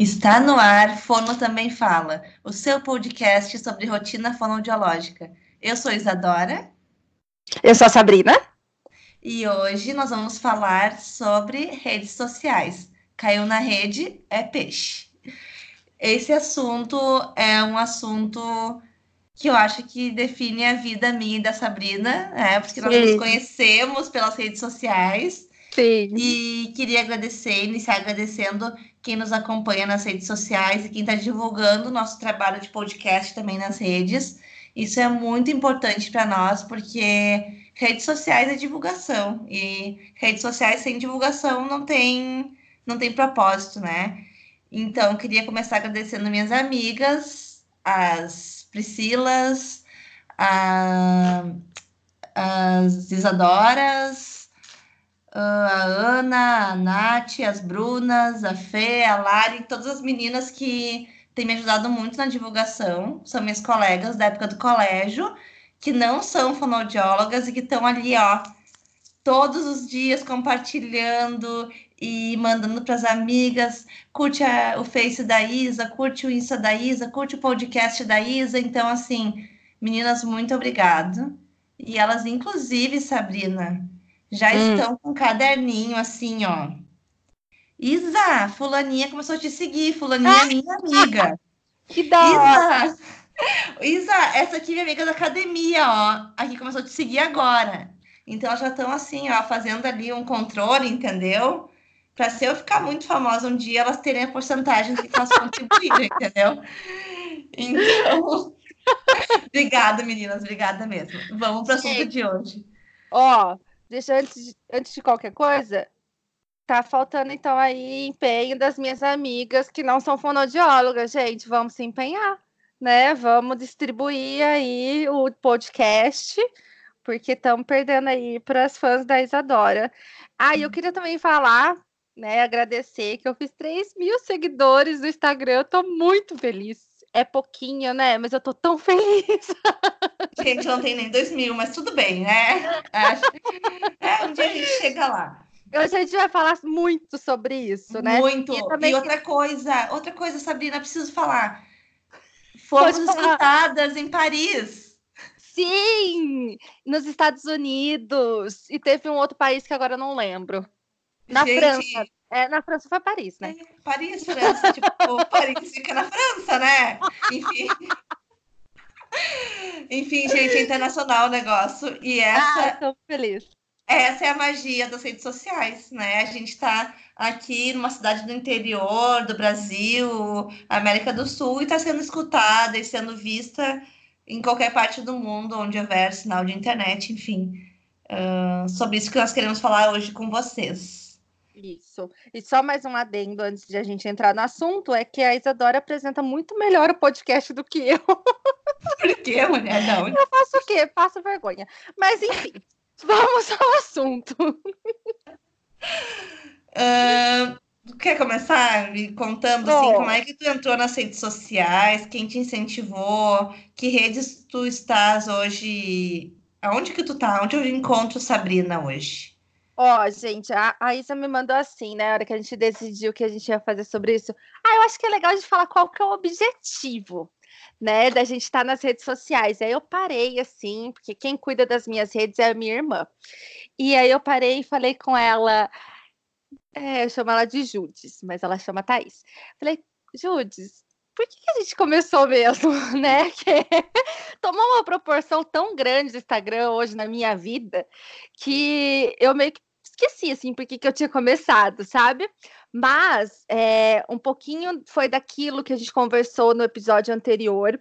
Está no ar, Fono Também Fala, o seu podcast sobre rotina fonoaudiológica. Eu sou Isadora. Eu sou a Sabrina. E hoje nós vamos falar sobre redes sociais. Caiu na rede é peixe. Esse assunto é um assunto que eu acho que define a vida minha e da Sabrina, né? Porque nós Sim. nos conhecemos pelas redes sociais. Sim. E queria agradecer, iniciar agradecendo quem nos acompanha nas redes sociais e quem está divulgando o nosso trabalho de podcast também nas redes. Isso é muito importante para nós, porque redes sociais é divulgação e redes sociais sem divulgação não tem não tem propósito, né? Então, queria começar agradecendo minhas amigas, as Priscilas, a, as Isadoras, a Ana, a Nath, as Brunas, a Fê, a Lari, todas as meninas que têm me ajudado muito na divulgação, são minhas colegas da época do colégio, que não são fonoaudiólogas e que estão ali, ó, todos os dias compartilhando e mandando para as amigas, curte a, o Face da Isa, curte o Insta da Isa, curte o podcast da Isa. Então, assim, meninas, muito obrigado. E elas, inclusive, Sabrina, já hum. estão com um caderninho assim, ó. Isa, fulaninha começou a te seguir, fulaninha é minha amiga. que da hora. Isa, Isa, essa aqui é minha amiga da academia, ó. Aqui começou a te seguir agora. Então, elas já estão assim, ó, fazendo ali um controle, entendeu? Para se eu ficar muito famosa um dia, elas terem a porcentagem que elas contribuíram, entendeu? Então, obrigada, meninas, obrigada mesmo. Vamos para o assunto de hoje. Ó, deixa antes, antes de qualquer coisa, tá faltando então aí empenho das minhas amigas que não são fonoaudiólogas, gente. Vamos se empenhar, né? Vamos distribuir aí o podcast, porque estamos perdendo aí para as fãs da Isadora. Ah, e eu queria também falar, né? Agradecer que eu fiz 3 mil seguidores no Instagram. Eu tô muito feliz é pouquinho, né? Mas eu tô tão feliz. Gente, não tem nem dois mil, mas tudo bem, né? Acho... É, um dia a gente chega lá. Hoje a gente vai falar muito sobre isso, né? Muito. E, e outra coisa, outra coisa, Sabrina, preciso falar. Fomos escutadas em Paris. Sim, nos Estados Unidos. E teve um outro país que agora eu não lembro. Na gente, França. É, na França foi Paris, né? É, Paris, França. tipo, Paris fica na França, né? Enfim. Enfim, gente, é internacional o negócio. E essa. Ah, tô feliz. Essa é a magia das redes sociais, né? A gente está aqui numa cidade do interior do Brasil, América do Sul, e está sendo escutada e sendo vista em qualquer parte do mundo onde houver sinal de internet, enfim. Uh, sobre isso que nós queremos falar hoje com vocês. Isso. E só mais um adendo antes de a gente entrar no assunto, é que a Isadora apresenta muito melhor o podcast do que eu. Por quê, mulher? Não. Eu faço o quê? Passo vergonha. Mas, enfim, vamos ao assunto. Uh, quer começar me contando assim, como é que tu entrou nas redes sociais? Quem te incentivou? Que redes tu estás hoje? Aonde que tu tá? Onde eu encontro Sabrina hoje? Ó, gente, a, a Isa me mandou assim, né? Na hora que a gente decidiu que a gente ia fazer sobre isso. Ah, eu acho que é legal de falar qual que é o objetivo, né? Da gente estar tá nas redes sociais. Aí eu parei assim, porque quem cuida das minhas redes é a minha irmã. E aí eu parei e falei com ela. É, eu chamo ela de Judes, mas ela chama Thaís. Falei, Judes, por que, que, a gente começou mesmo, né? Que tomou uma proporção tão grande do Instagram hoje na minha vida que eu meio que esqueci, assim, porque que eu tinha começado, sabe? Mas é, um pouquinho foi daquilo que a gente conversou no episódio anterior,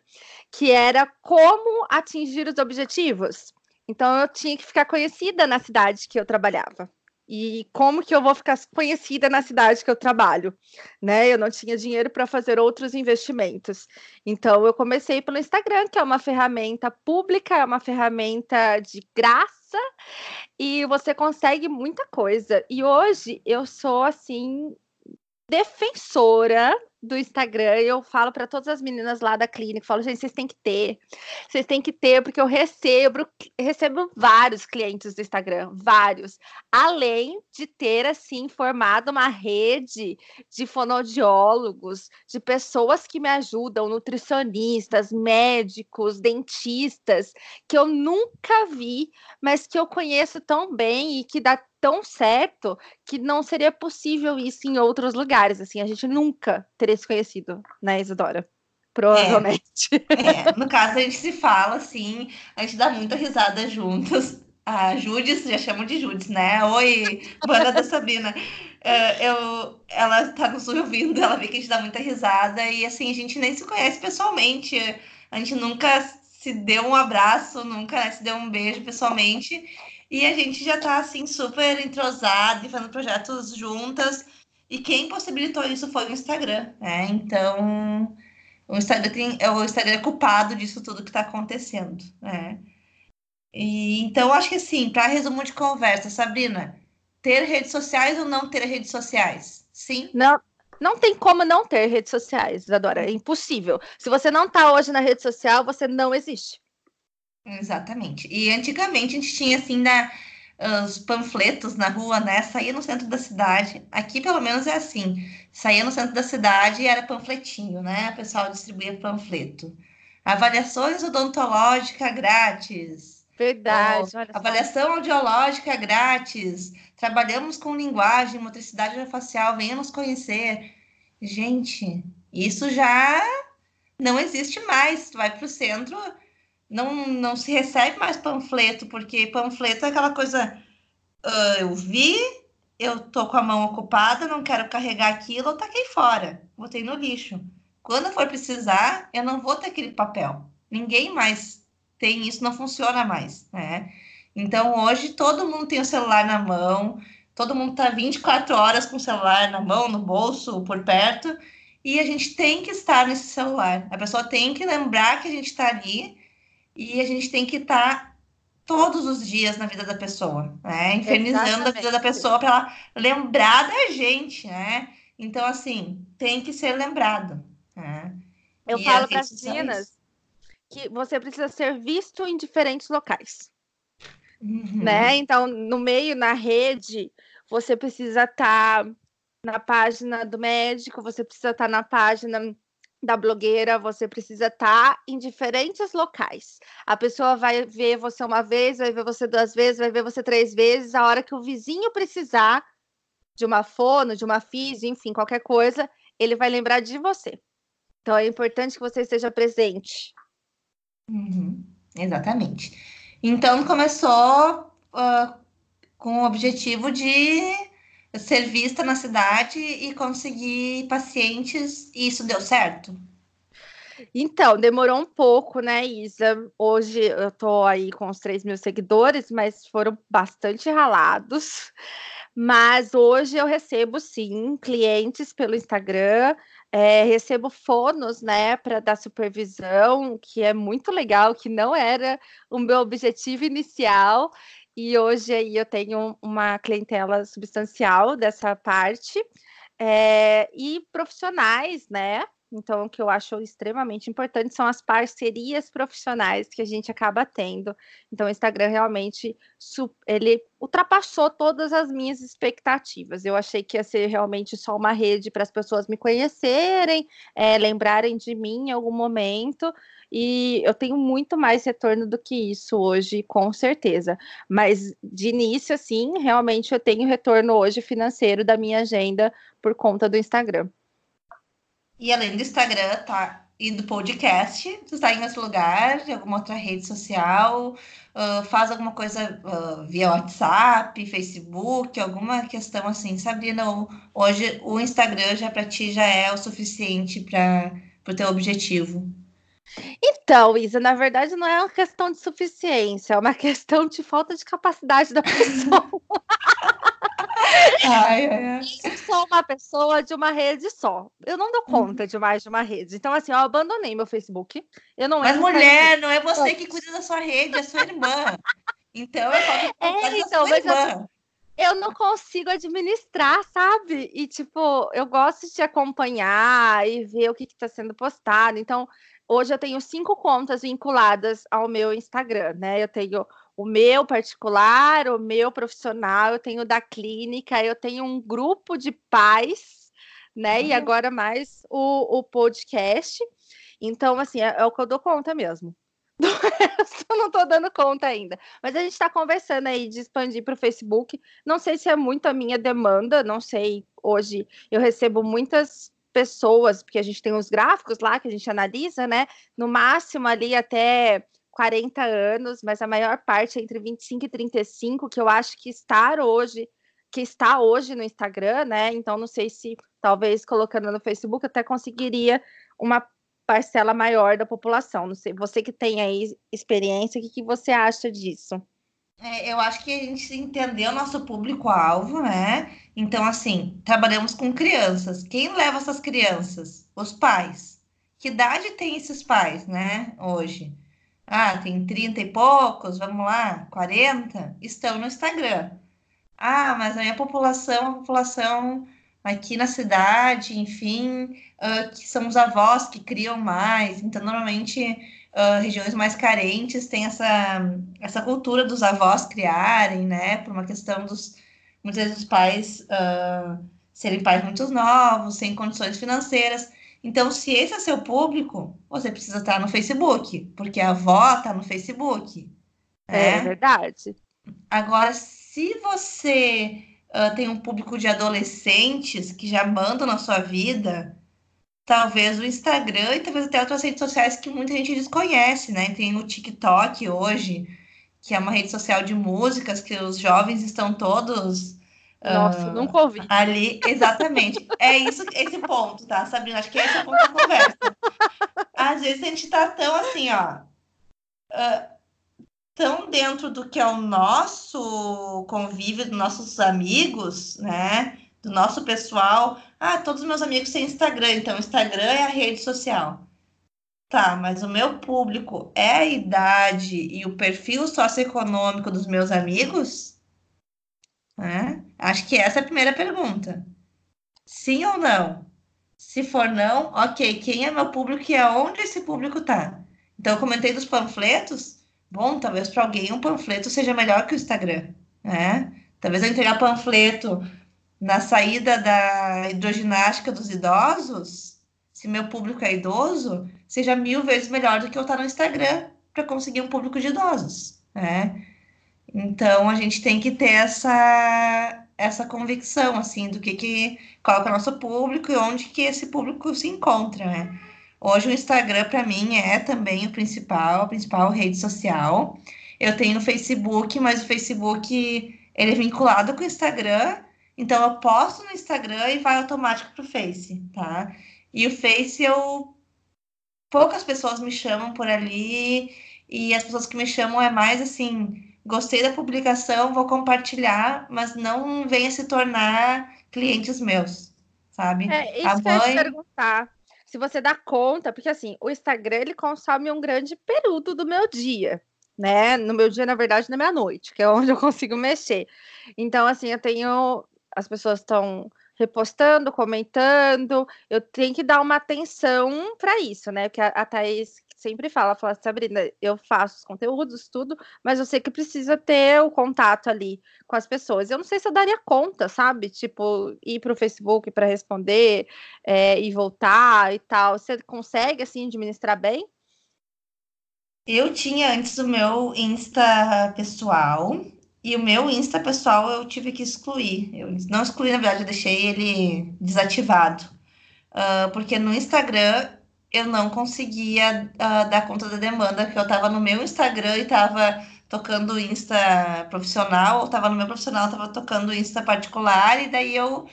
que era como atingir os objetivos. Então, eu tinha que ficar conhecida na cidade que eu trabalhava. E como que eu vou ficar conhecida na cidade que eu trabalho, né? Eu não tinha dinheiro para fazer outros investimentos. Então eu comecei pelo Instagram, que é uma ferramenta pública, é uma ferramenta de graça e você consegue muita coisa. E hoje eu sou assim defensora do Instagram, eu falo para todas as meninas lá da clínica, falo, gente, vocês têm que ter, vocês têm que ter, porque eu recebo, recebo vários clientes do Instagram, vários, além de ter, assim, formado uma rede de fonoaudiólogos, de pessoas que me ajudam, nutricionistas, médicos, dentistas, que eu nunca vi, mas que eu conheço tão bem e que dá tão certo que não seria possível isso em outros lugares. Assim, a gente nunca teria se conhecido, né, Isadora? Provavelmente. É, é, no caso, a gente se fala assim, a gente dá muita risada juntas. A Judis, já chamo de Judis, né? Oi, banda da Sabina. Uh, eu, ela tá nos ouvindo, ela vê que a gente dá muita risada e assim, a gente nem se conhece pessoalmente. A gente nunca se deu um abraço, nunca se deu um beijo pessoalmente. E a gente já está assim super entrosado e fazendo projetos juntas. E quem possibilitou isso foi o Instagram, né? Então, o Instagram, tem, é o Instagram é culpado disso tudo que está acontecendo, né? E, então, acho que assim, para resumo de conversa, Sabrina, ter redes sociais ou não ter redes sociais? Sim? Não, não tem como não ter redes sociais, Isadora. É impossível. Se você não está hoje na rede social, você não existe. Exatamente. E antigamente a gente tinha assim na, os panfletos na rua, né? Saía no centro da cidade. Aqui pelo menos é assim. Saía no centro da cidade e era panfletinho, né? O pessoal distribuía panfleto. Avaliações odontológicas grátis. Verdade. avaliação audiológica grátis. Trabalhamos com linguagem, motricidade facial. Venha nos conhecer. Gente, isso já não existe mais. Tu vai para o centro não, não se recebe mais panfleto, porque panfleto é aquela coisa. Uh, eu vi, eu tô com a mão ocupada, não quero carregar aquilo, eu taquei fora, botei no lixo. Quando for precisar, eu não vou ter aquele papel. Ninguém mais tem isso, não funciona mais, né? Então, hoje, todo mundo tem o celular na mão, todo mundo tá 24 horas com o celular na mão, no bolso, por perto, e a gente tem que estar nesse celular. A pessoa tem que lembrar que a gente está ali e a gente tem que estar tá todos os dias na vida da pessoa, né? Infernizando Exatamente. a vida da pessoa para ela lembrar da gente, né? Então, assim, tem que ser lembrado. Né? Eu e falo para as meninas que você precisa ser visto em diferentes locais. Uhum. Né? Então, no meio, na rede, você precisa estar tá na página do médico, você precisa estar tá na página da blogueira, você precisa estar tá em diferentes locais. A pessoa vai ver você uma vez, vai ver você duas vezes, vai ver você três vezes. A hora que o vizinho precisar de uma fono, de uma físio, enfim, qualquer coisa, ele vai lembrar de você. Então é importante que você esteja presente. Uhum, exatamente. Então começou uh, com o objetivo de ser vista na cidade e conseguir pacientes, e isso deu certo? Então, demorou um pouco, né, Isa? Hoje eu tô aí com os 3 mil seguidores, mas foram bastante ralados. Mas hoje eu recebo sim clientes pelo Instagram, é, recebo fonos, né, para dar supervisão, que é muito legal, que não era o meu objetivo inicial. E hoje aí eu tenho uma clientela substancial dessa parte. É, e profissionais, né? Então, o que eu acho extremamente importante são as parcerias profissionais que a gente acaba tendo. Então, o Instagram realmente ele ultrapassou todas as minhas expectativas. Eu achei que ia ser realmente só uma rede para as pessoas me conhecerem, é, lembrarem de mim em algum momento. E eu tenho muito mais retorno do que isso hoje, com certeza. Mas de início, assim, realmente eu tenho retorno hoje financeiro da minha agenda por conta do Instagram. E além do Instagram, tá? E do podcast, tu está em outro lugar, de alguma outra rede social, uh, faz alguma coisa uh, via WhatsApp, Facebook, alguma questão assim, Sabrina? Hoje o Instagram já para ti já é o suficiente para o teu objetivo? Então, Isa, na verdade não é uma questão de suficiência, é uma questão de falta de capacidade da pessoa. Ai, ai, ai. Eu sou uma pessoa de uma rede só. Eu não dou conta uhum. de mais de uma rede. Então, assim, eu abandonei meu Facebook. Eu não Mas, mulher, não é você que cuida da sua rede, é sua irmã. Então, é falta de é, então, mas irmã. eu não consigo administrar, sabe? E, tipo, eu gosto de acompanhar e ver o que está sendo postado. Então, hoje eu tenho cinco contas vinculadas ao meu Instagram, né? Eu tenho o meu particular, o meu profissional, eu tenho da clínica, eu tenho um grupo de pais, né? Uhum. E agora mais o, o podcast. Então, assim, é, é o que eu dou conta mesmo. Do resto, eu não estou dando conta ainda. Mas a gente está conversando aí de expandir para o Facebook. Não sei se é muito a minha demanda, não sei. Hoje eu recebo muitas pessoas, porque a gente tem os gráficos lá que a gente analisa, né? No máximo ali até 40 anos, mas a maior parte é entre 25 e 35, que eu acho que estar hoje, que está hoje no Instagram, né? Então não sei se talvez colocando no Facebook até conseguiria uma parcela maior da população. Não sei, você que tem aí experiência, o que, que você acha disso? É, eu acho que a gente entendeu o nosso público-alvo, né? Então, assim, trabalhamos com crianças. Quem leva essas crianças? Os pais. Que idade tem esses pais, né? Hoje. Ah, tem 30 e poucos, vamos lá, 40, estão no Instagram. Ah, mas a minha população, a população aqui na cidade, enfim, uh, que são os avós que criam mais. Então, normalmente, uh, regiões mais carentes têm essa, essa cultura dos avós criarem, né? Por uma questão dos, muitas vezes, os pais uh, serem pais muito novos, sem condições financeiras. Então, se esse é seu público, você precisa estar no Facebook, porque a avó está no Facebook. É, é verdade. Agora, se você uh, tem um público de adolescentes que já mandam na sua vida, talvez o Instagram e talvez até outras redes sociais que muita gente desconhece, né? Tem o TikTok hoje, que é uma rede social de músicas que os jovens estão todos nossa, uh, nunca ouvi. Ali, exatamente. é isso, esse ponto, tá, Sabrina? Acho que esse é o ponto da conversa. Às vezes a gente tá tão assim, ó. Uh, tão dentro do que é o nosso convívio, dos nossos amigos, né? Do nosso pessoal. Ah, todos os meus amigos têm Instagram, então Instagram é a rede social. Tá, mas o meu público é a idade e o perfil socioeconômico dos meus amigos? Né? Acho que essa é a primeira pergunta. Sim ou não? Se for não, ok, quem é meu público e aonde esse público tá? Então, eu comentei dos panfletos, Bom, talvez para alguém um panfleto seja melhor que o Instagram, né? Talvez eu entregar panfleto na saída da hidroginástica dos idosos, se meu público é idoso, seja mil vezes melhor do que eu estar no Instagram para conseguir um público de idosos, né? Então a gente tem que ter essa essa convicção assim do que que é o nosso público e onde que esse público se encontra, né? Hoje o Instagram para mim é também o principal, a principal rede social. Eu tenho no Facebook, mas o Facebook ele é vinculado com o Instagram, então eu posto no Instagram e vai automático para o Face, tá? E o Face eu poucas pessoas me chamam por ali e as pessoas que me chamam é mais assim, gostei da publicação, vou compartilhar, mas não venha se tornar clientes meus, sabe? É, isso a que mãe... eu ia perguntar se você dá conta, porque assim, o Instagram ele consome um grande período do meu dia, né? No meu dia, na verdade, na minha noite, que é onde eu consigo mexer. Então, assim, eu tenho. As pessoas estão repostando, comentando, eu tenho que dar uma atenção para isso, né? Porque a, a Thaís sempre fala, fala, Sabrina, eu faço os conteúdos, tudo, mas eu sei que precisa ter o contato ali com as pessoas. Eu não sei se eu daria conta, sabe? Tipo, ir para o Facebook para responder é, e voltar e tal. Você consegue, assim, administrar bem? Eu tinha antes o meu Insta pessoal, e o meu Insta pessoal eu tive que excluir. Eu não excluí, na verdade, eu deixei ele desativado. Uh, porque no Instagram eu não conseguia uh, dar conta da demanda, que eu estava no meu Instagram e estava tocando Insta profissional, ou estava no meu profissional, estava tocando Insta particular, e daí eu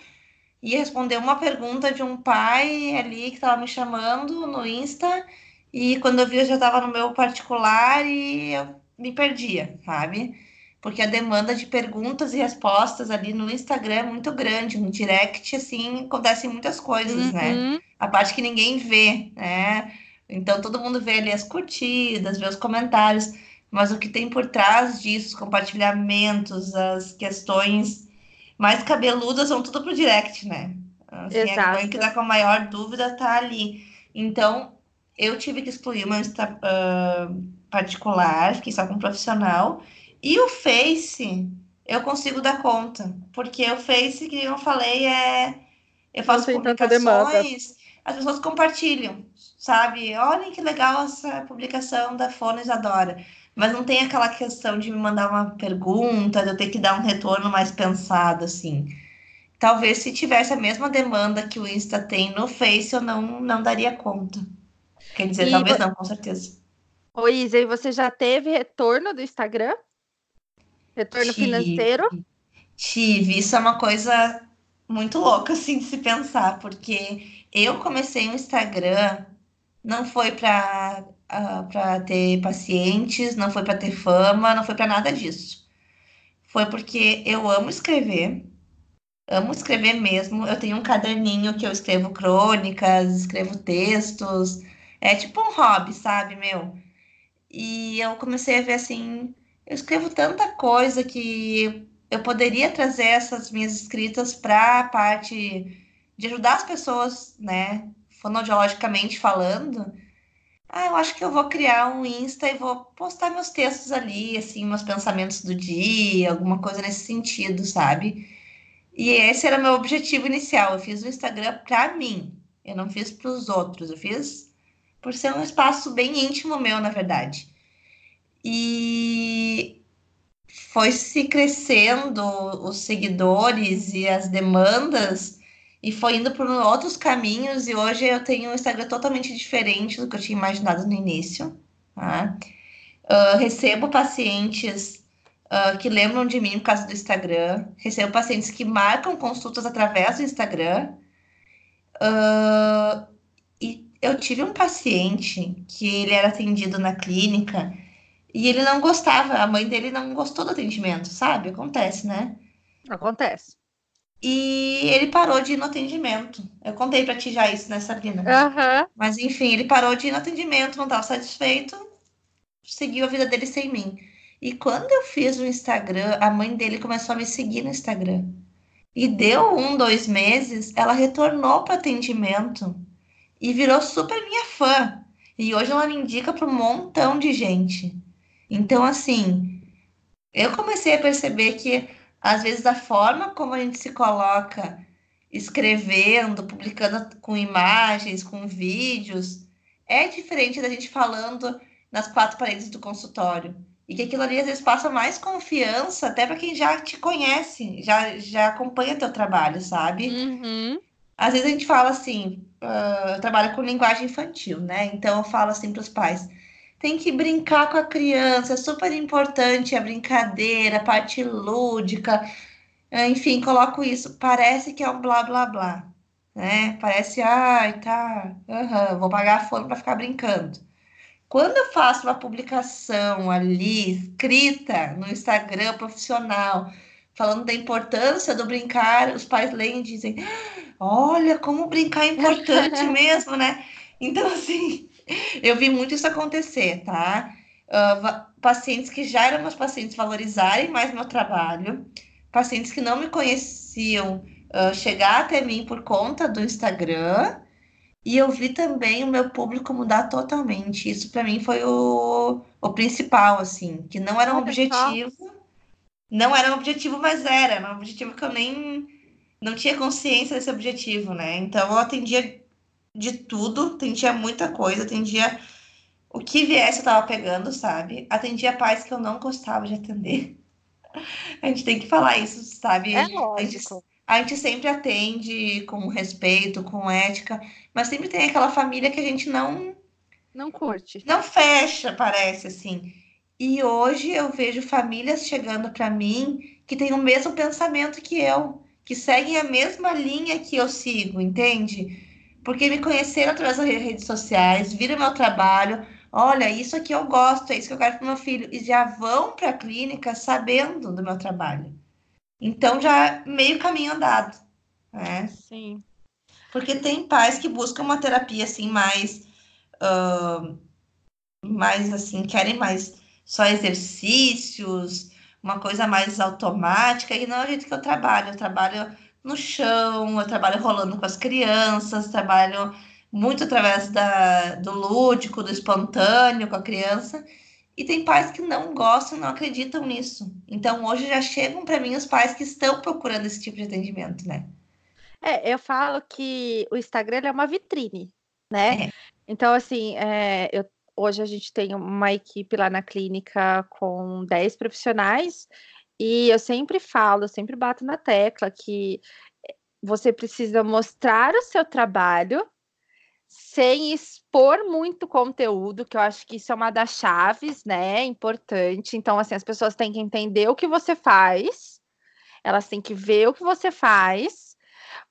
ia responder uma pergunta de um pai ali que estava me chamando no Insta, e quando eu vi eu já estava no meu particular e eu me perdia, sabe? Porque a demanda de perguntas e respostas ali no Instagram é muito grande, no direct, assim, acontecem muitas coisas, né? uhum. né? a parte que ninguém vê, né? Então todo mundo vê ali as curtidas, vê os comentários, mas o que tem por trás disso, os compartilhamentos, as questões mais cabeludas vão tudo pro direct, né? Assim, Exato. a que tá com a maior dúvida tá ali. Então, eu tive que excluir o meu Insta uh, particular, fiquei só com um profissional. E o Face, eu consigo dar conta. Porque o Face, que eu falei, é. Eu faço publicações, as pessoas compartilham, sabe? Olhem que legal essa publicação da Fones Adora. Mas não tem aquela questão de me mandar uma pergunta, de eu ter que dar um retorno mais pensado, assim. Talvez se tivesse a mesma demanda que o Insta tem no Face, eu não, não daria conta. Quer dizer, e talvez não, com certeza. Oi, Isa, e você já teve retorno do Instagram? Retorno tive, financeiro? Tive. Isso é uma coisa muito louca, assim, de se pensar, porque eu comecei o Instagram, não foi para uh, ah, para ter pacientes, não foi para ter fama, não foi para nada disso. Foi porque eu amo escrever, amo escrever mesmo. Eu tenho um caderninho que eu escrevo crônicas, escrevo textos. É tipo um hobby, sabe, meu? E eu comecei a ver assim, eu escrevo tanta coisa que eu poderia trazer essas minhas escritas para a parte de ajudar as pessoas, né, fonoaudiologicamente falando. Ah, eu acho que eu vou criar um Insta e vou postar meus textos ali, assim, meus pensamentos do dia, alguma coisa nesse sentido, sabe? E esse era meu objetivo inicial. Eu fiz o Instagram para mim. Eu não fiz para os outros. Eu fiz por ser um espaço bem íntimo meu, na verdade. E foi se crescendo os seguidores e as demandas e foi indo por outros caminhos e hoje eu tenho um Instagram totalmente diferente do que eu tinha imaginado no início. Tá? Uh, recebo pacientes uh, que lembram de mim por causa do Instagram, recebo pacientes que marcam consultas através do Instagram. Uh, e eu tive um paciente que ele era atendido na clínica e ele não gostava, a mãe dele não gostou do atendimento, sabe? Acontece, né? Acontece. E ele parou de ir no atendimento. Eu contei para ti já isso, né, Sabrina? Uhum. Mas enfim, ele parou de ir no atendimento, não estava satisfeito, seguiu a vida dele sem mim. E quando eu fiz o Instagram, a mãe dele começou a me seguir no Instagram. E deu um, dois meses, ela retornou para atendimento e virou super minha fã. E hoje ela me indica para um montão de gente. Então, assim, eu comecei a perceber que às vezes a forma como a gente se coloca escrevendo, publicando com imagens, com vídeos, é diferente da gente falando nas quatro paredes do consultório. E que aquilo ali às vezes passa mais confiança até para quem já te conhece, já, já acompanha teu trabalho, sabe? Uhum. Às vezes a gente fala assim, uh, eu trabalho com linguagem infantil, né? Então eu falo assim para os pais: tem que brincar com a criança, é super importante a brincadeira, a parte lúdica, é, enfim, coloco isso. Parece que é um blá blá blá, né? Parece, ai, tá, uhum, vou pagar a fome para ficar brincando. Quando eu faço uma publicação ali, escrita no Instagram profissional, falando da importância do brincar, os pais leem e dizem: Olha, como brincar é importante mesmo, né? Então, assim, eu vi muito isso acontecer, tá? Uh, pacientes que já eram meus pacientes valorizarem mais meu trabalho, pacientes que não me conheciam uh, chegar até mim por conta do Instagram, e eu vi também o meu público mudar totalmente. Isso para mim foi o, o principal, assim, que não era um objetivo. Não era um objetivo, mas era, era um objetivo que eu nem não tinha consciência desse objetivo, né? Então eu atendia de tudo, atendia muita coisa, atendia o que viesse eu tava pegando, sabe? Atendia pais que eu não gostava de atender. A gente tem que falar isso, sabe? É lógico. A gente, sempre atende com respeito, com ética, mas sempre tem aquela família que a gente não não curte. Não fecha, parece assim. E hoje eu vejo famílias chegando para mim que têm o mesmo pensamento que eu, que seguem a mesma linha que eu sigo, entende? Porque me conheceram através das redes sociais, viram meu trabalho. Olha, isso aqui eu gosto, é isso que eu quero para meu filho. E já vão para a clínica sabendo do meu trabalho. Então, já meio caminho andado. Né? Sim. Porque tem pais que buscam uma terapia assim mais. Uh, mais assim, querem mais só exercícios, uma coisa mais automática, e não é o jeito que eu trabalho. Eu trabalho no chão, eu trabalho rolando com as crianças, trabalho muito através da, do lúdico, do espontâneo com a criança. E tem pais que não gostam, não acreditam nisso. Então, hoje já chegam para mim os pais que estão procurando esse tipo de atendimento, né? É, eu falo que o Instagram é uma vitrine, né? É. Então, assim, é, eu, hoje a gente tem uma equipe lá na clínica com 10 profissionais, e eu sempre falo, sempre bato na tecla que você precisa mostrar o seu trabalho sem expor muito conteúdo, que eu acho que isso é uma das chaves, né? Importante. Então, assim, as pessoas têm que entender o que você faz, elas têm que ver o que você faz,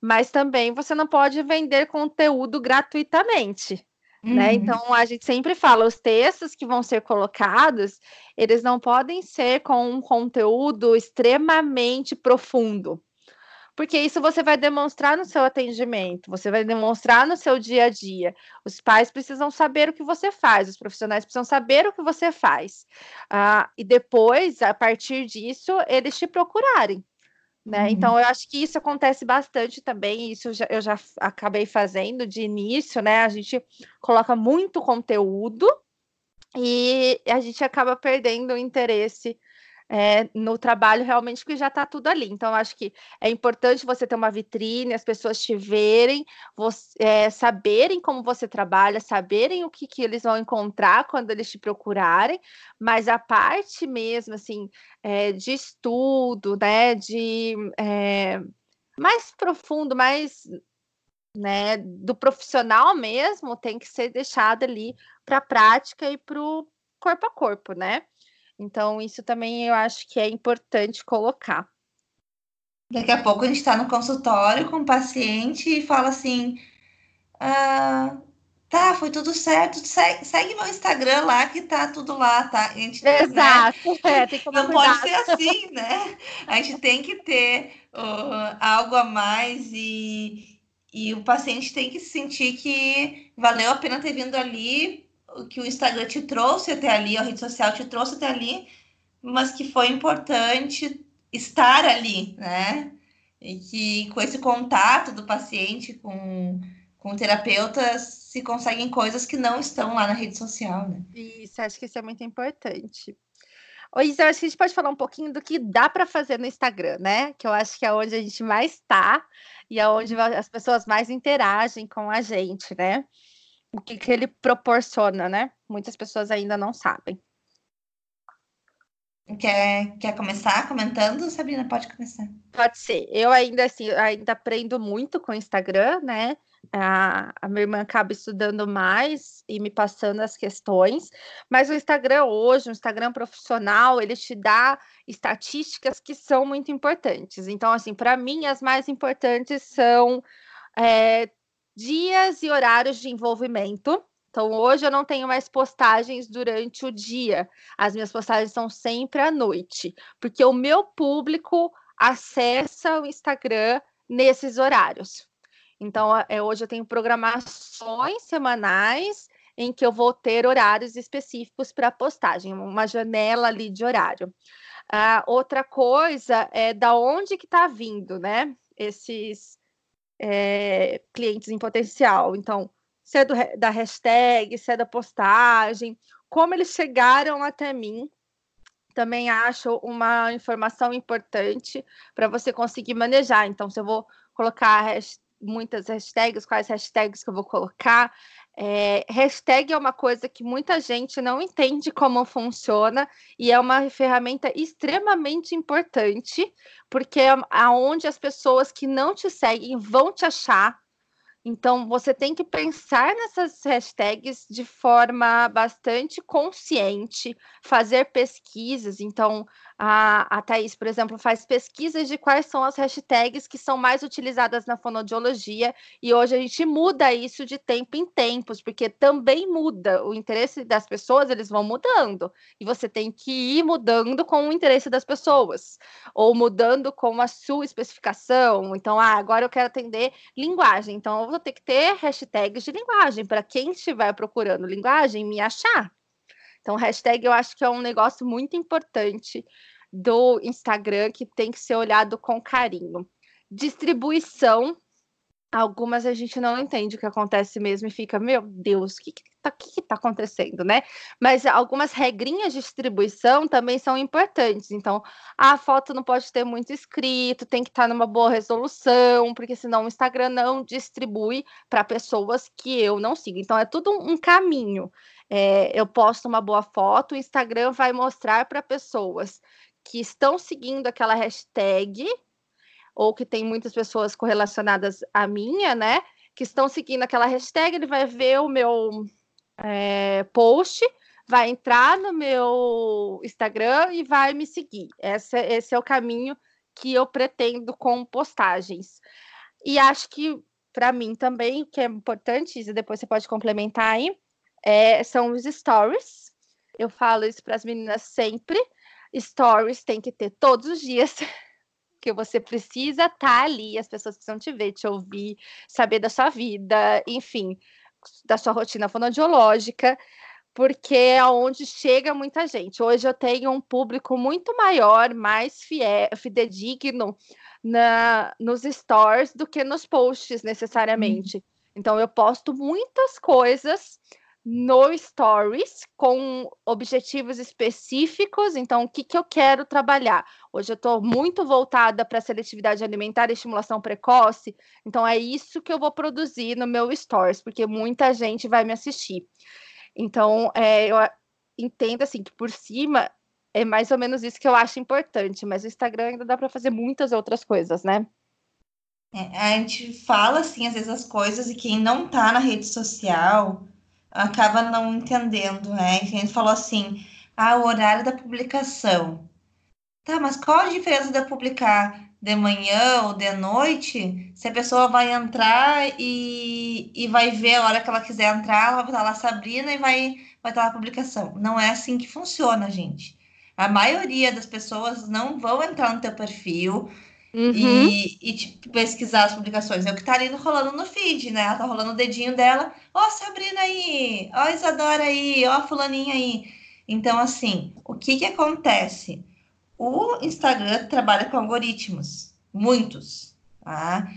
mas também você não pode vender conteúdo gratuitamente. Né? Uhum. Né? Então a gente sempre fala, os textos que vão ser colocados, eles não podem ser com um conteúdo extremamente profundo porque isso você vai demonstrar no seu atendimento, você vai demonstrar no seu dia a dia. Os pais precisam saber o que você faz, os profissionais precisam saber o que você faz. Ah, e depois, a partir disso, eles te procurarem. Né? Uhum. Então, eu acho que isso acontece bastante também. Isso já, eu já acabei fazendo de início, né? A gente coloca muito conteúdo e a gente acaba perdendo o interesse é, no trabalho realmente que já está tudo ali. Então, acho que é importante você ter uma vitrine, as pessoas te verem, você, é, saberem como você trabalha, saberem o que, que eles vão encontrar quando eles te procurarem, mas a parte mesmo, assim, é, de estudo, né, de mais profundo, mais né, do profissional mesmo, tem que ser deixada ali para a prática e para o corpo a corpo, né? Então, isso também eu acho que é importante colocar. Daqui a pouco a gente está no consultório com o paciente e fala assim: ah, tá, foi tudo certo, segue, segue, meu Instagram lá que tá tudo lá, tá? A gente, né, Exato, né? é, tem que Não pode ser assim, né? A gente tem que ter uh, algo a mais e, e o paciente tem que sentir que valeu a pena ter vindo ali que o Instagram te trouxe até ali, a rede social te trouxe até ali, mas que foi importante estar ali, né? E que com esse contato do paciente com, com o terapeuta se conseguem coisas que não estão lá na rede social, né? Isso, acho que isso é muito importante. Ô, Isa, acho que a gente pode falar um pouquinho do que dá para fazer no Instagram, né? Que eu acho que é onde a gente mais está e é onde as pessoas mais interagem com a gente, né? O que, que ele proporciona, né? Muitas pessoas ainda não sabem. Quer, quer começar comentando, Sabrina? Pode começar. Pode ser. Eu ainda assim, ainda aprendo muito com o Instagram, né? A, a minha irmã acaba estudando mais e me passando as questões, mas o Instagram hoje, o Instagram profissional, ele te dá estatísticas que são muito importantes. Então, assim, para mim, as mais importantes são é, dias e horários de envolvimento. Então, hoje eu não tenho mais postagens durante o dia. As minhas postagens são sempre à noite, porque o meu público acessa o Instagram nesses horários. Então, é, hoje eu tenho programações semanais em que eu vou ter horários específicos para postagem, uma janela ali de horário. Uh, outra coisa é da onde que está vindo, né? Esses é, clientes em potencial. Então, se é do, da hashtag, se é da postagem, como eles chegaram até mim, também acho uma informação importante para você conseguir manejar. Então, se eu vou colocar hashtag, muitas hashtags, quais hashtags que eu vou colocar, é, hashtag é uma coisa que muita gente não entende como funciona e é uma ferramenta extremamente importante, porque é aonde as pessoas que não te seguem vão te achar. Então, você tem que pensar nessas hashtags de forma bastante consciente, fazer pesquisas. Então, a, a Thaís, por exemplo, faz pesquisas de quais são as hashtags que são mais utilizadas na fonodiologia, e hoje a gente muda isso de tempo em tempos, porque também muda o interesse das pessoas, eles vão mudando, e você tem que ir mudando com o interesse das pessoas, ou mudando com a sua especificação. Então, ah, agora eu quero atender linguagem, então eu vou ter que ter hashtags de linguagem para quem estiver procurando linguagem me achar. Então, hashtag eu acho que é um negócio muito importante do Instagram que tem que ser olhado com carinho. Distribuição algumas a gente não entende o que acontece mesmo e fica, meu Deus, o que está que, que tá acontecendo, né? Mas algumas regrinhas de distribuição também são importantes. Então, a foto não pode ter muito escrito, tem que estar tá numa boa resolução, porque senão o Instagram não distribui para pessoas que eu não sigo. Então, é tudo um caminho. É, eu posto uma boa foto, o Instagram vai mostrar para pessoas que estão seguindo aquela hashtag ou que tem muitas pessoas correlacionadas à minha, né? Que estão seguindo aquela hashtag, ele vai ver o meu é, post, vai entrar no meu Instagram e vai me seguir. Esse, esse é o caminho que eu pretendo com postagens. E acho que para mim também, que é importante, e depois você pode complementar aí, é, são os stories. Eu falo isso para as meninas sempre. Stories tem que ter todos os dias. porque você precisa estar tá ali, as pessoas precisam te ver, te ouvir, saber da sua vida, enfim, da sua rotina fonoaudiológica, porque é onde chega muita gente. Hoje eu tenho um público muito maior, mais fiel, fidedigno na, nos stores do que nos posts necessariamente. Hum. Então eu posto muitas coisas no Stories com objetivos específicos. Então, o que, que eu quero trabalhar? Hoje eu estou muito voltada para seletividade alimentar e estimulação precoce. Então, é isso que eu vou produzir no meu Stories, porque muita gente vai me assistir. Então, é, eu entendo assim que por cima é mais ou menos isso que eu acho importante, mas o Instagram ainda dá para fazer muitas outras coisas, né? É, a gente fala assim, às vezes, as coisas, e quem não está na rede social acaba não entendendo, né? A gente falou assim, ah, o horário da publicação. Tá, mas qual a diferença de publicar de manhã ou de noite? Se a pessoa vai entrar e, e vai ver a hora que ela quiser entrar, ela vai botar lá Sabrina e vai, vai estar lá a publicação. Não é assim que funciona, gente. A maioria das pessoas não vão entrar no teu perfil, Uhum. E, e tipo, pesquisar as publicações. É o que tá ali rolando no feed, né? Ela tá rolando o dedinho dela. Ó, oh, Sabrina aí! Ó, oh, Isadora aí! Ó, oh, Fulaninha aí! Então, assim, o que que acontece? O Instagram trabalha com algoritmos, muitos, tá?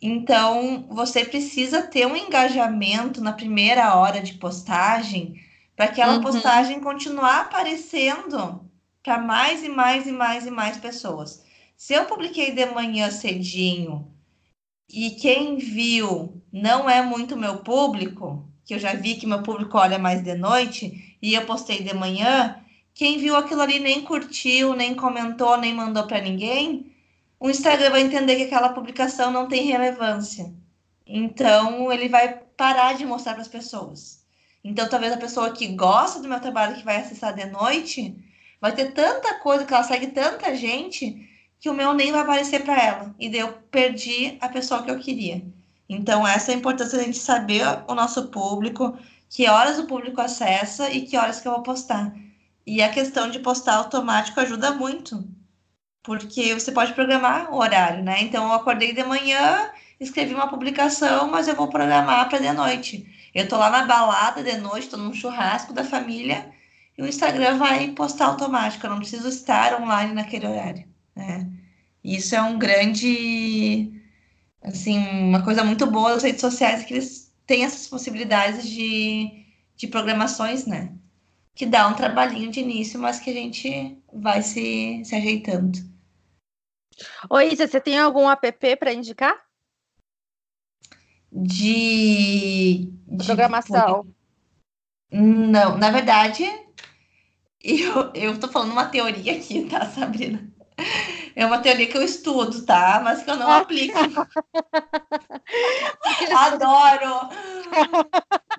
Então, você precisa ter um engajamento na primeira hora de postagem para aquela uhum. postagem continuar aparecendo para mais e mais e mais e mais pessoas. Se eu publiquei de manhã cedinho e quem viu não é muito meu público, que eu já vi que meu público olha mais de noite, e eu postei de manhã, quem viu aquilo ali nem curtiu, nem comentou, nem mandou para ninguém, o Instagram vai entender que aquela publicação não tem relevância. Então, ele vai parar de mostrar para as pessoas. Então, talvez a pessoa que gosta do meu trabalho, que vai acessar de noite, vai ter tanta coisa, que ela segue tanta gente, que o meu nem vai aparecer para ela. E daí eu perdi a pessoa que eu queria. Então, essa é a importância da gente saber o nosso público, que horas o público acessa e que horas que eu vou postar. E a questão de postar automático ajuda muito, porque você pode programar o horário, né? Então, eu acordei de manhã, escrevi uma publicação, mas eu vou programar para de noite. Eu tô lá na balada de noite, tô num churrasco da família, e o Instagram vai postar automático, eu não preciso estar online naquele horário. Né? Isso é um grande, assim, uma coisa muito boa das redes sociais que eles têm essas possibilidades de, de programações, né? Que dá um trabalhinho de início, mas que a gente vai se, se ajeitando. Oi, Isa, você tem algum app para indicar? De, de programação. Não, na verdade, eu, eu tô falando uma teoria aqui, tá, Sabrina? É uma teoria que eu estudo, tá? Mas que eu não aplico. Adoro!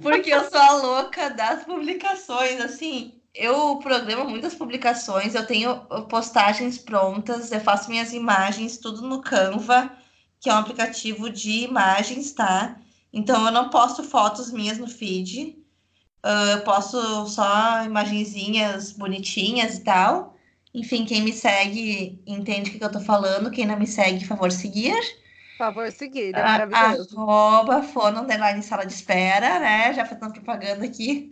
Porque eu sou a louca das publicações, assim. Eu programo muitas publicações, eu tenho postagens prontas, eu faço minhas imagens, tudo no Canva, que é um aplicativo de imagens, tá? Então eu não posto fotos minhas no feed. Uh, eu posto só imagenzinhas bonitinhas e tal. Enfim, quem me segue entende o que, eu tô falando. Quem não me segue, favor, seguir. Por favor, seguir, é maravilhoso. Arroba fono underline sala de espera, né? Já fazendo propaganda aqui.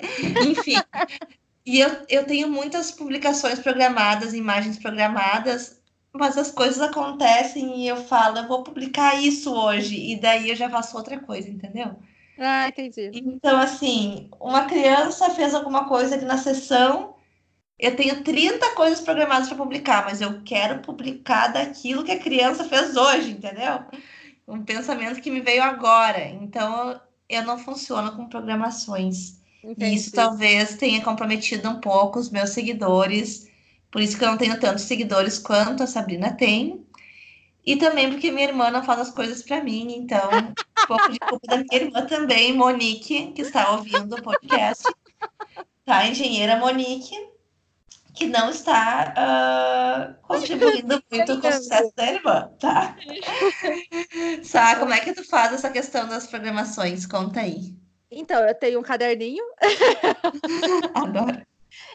Enfim. E eu, eu tenho muitas publicações programadas, imagens programadas, mas as coisas acontecem e eu falo, eu vou publicar isso hoje, e daí eu já faço outra coisa, entendeu? Ah, entendi. Então, assim, uma criança fez alguma coisa ali na sessão, eu tenho 30 coisas programadas para publicar, mas eu quero publicar daquilo que a criança fez hoje, entendeu? Um pensamento que me veio agora. Então, eu não funciono com programações. Entendi. E isso talvez tenha comprometido um pouco os meus seguidores. Por isso que eu não tenho tantos seguidores quanto a Sabrina tem. E também porque minha irmã não faz as coisas para mim. Então, um pouco de culpa da minha irmã também, Monique, que está ouvindo o podcast. Tá, engenheira Monique, que não está uh, contribuindo muito com o sucesso da irmã, tá? Sá, como é que tu faz essa questão das programações? Conta aí. Então, eu tenho um caderninho. Adoro.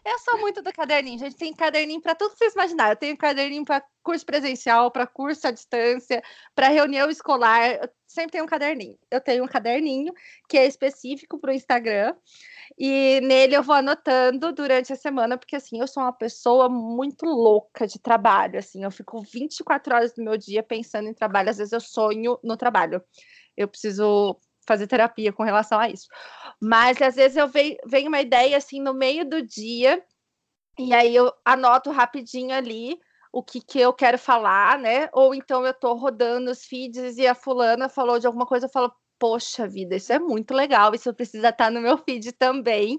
Eu sou muito do caderninho, gente. Tem caderninho para tudo que vocês imaginarem. Eu tenho caderninho para curso presencial, para curso à distância, para reunião escolar. Sempre tenho um caderninho. Eu tenho um caderninho que é específico para o Instagram. E nele eu vou anotando durante a semana, porque assim, eu sou uma pessoa muito louca de trabalho, assim, eu fico 24 horas do meu dia pensando em trabalho, às vezes eu sonho no trabalho. Eu preciso fazer terapia com relação a isso. Mas às vezes eu venho, venho uma ideia assim no meio do dia, e aí eu anoto rapidinho ali o que, que eu quero falar, né? Ou então eu tô rodando os feeds e a fulana falou de alguma coisa, eu falo, poxa vida, isso é muito legal, isso precisa estar no meu feed também.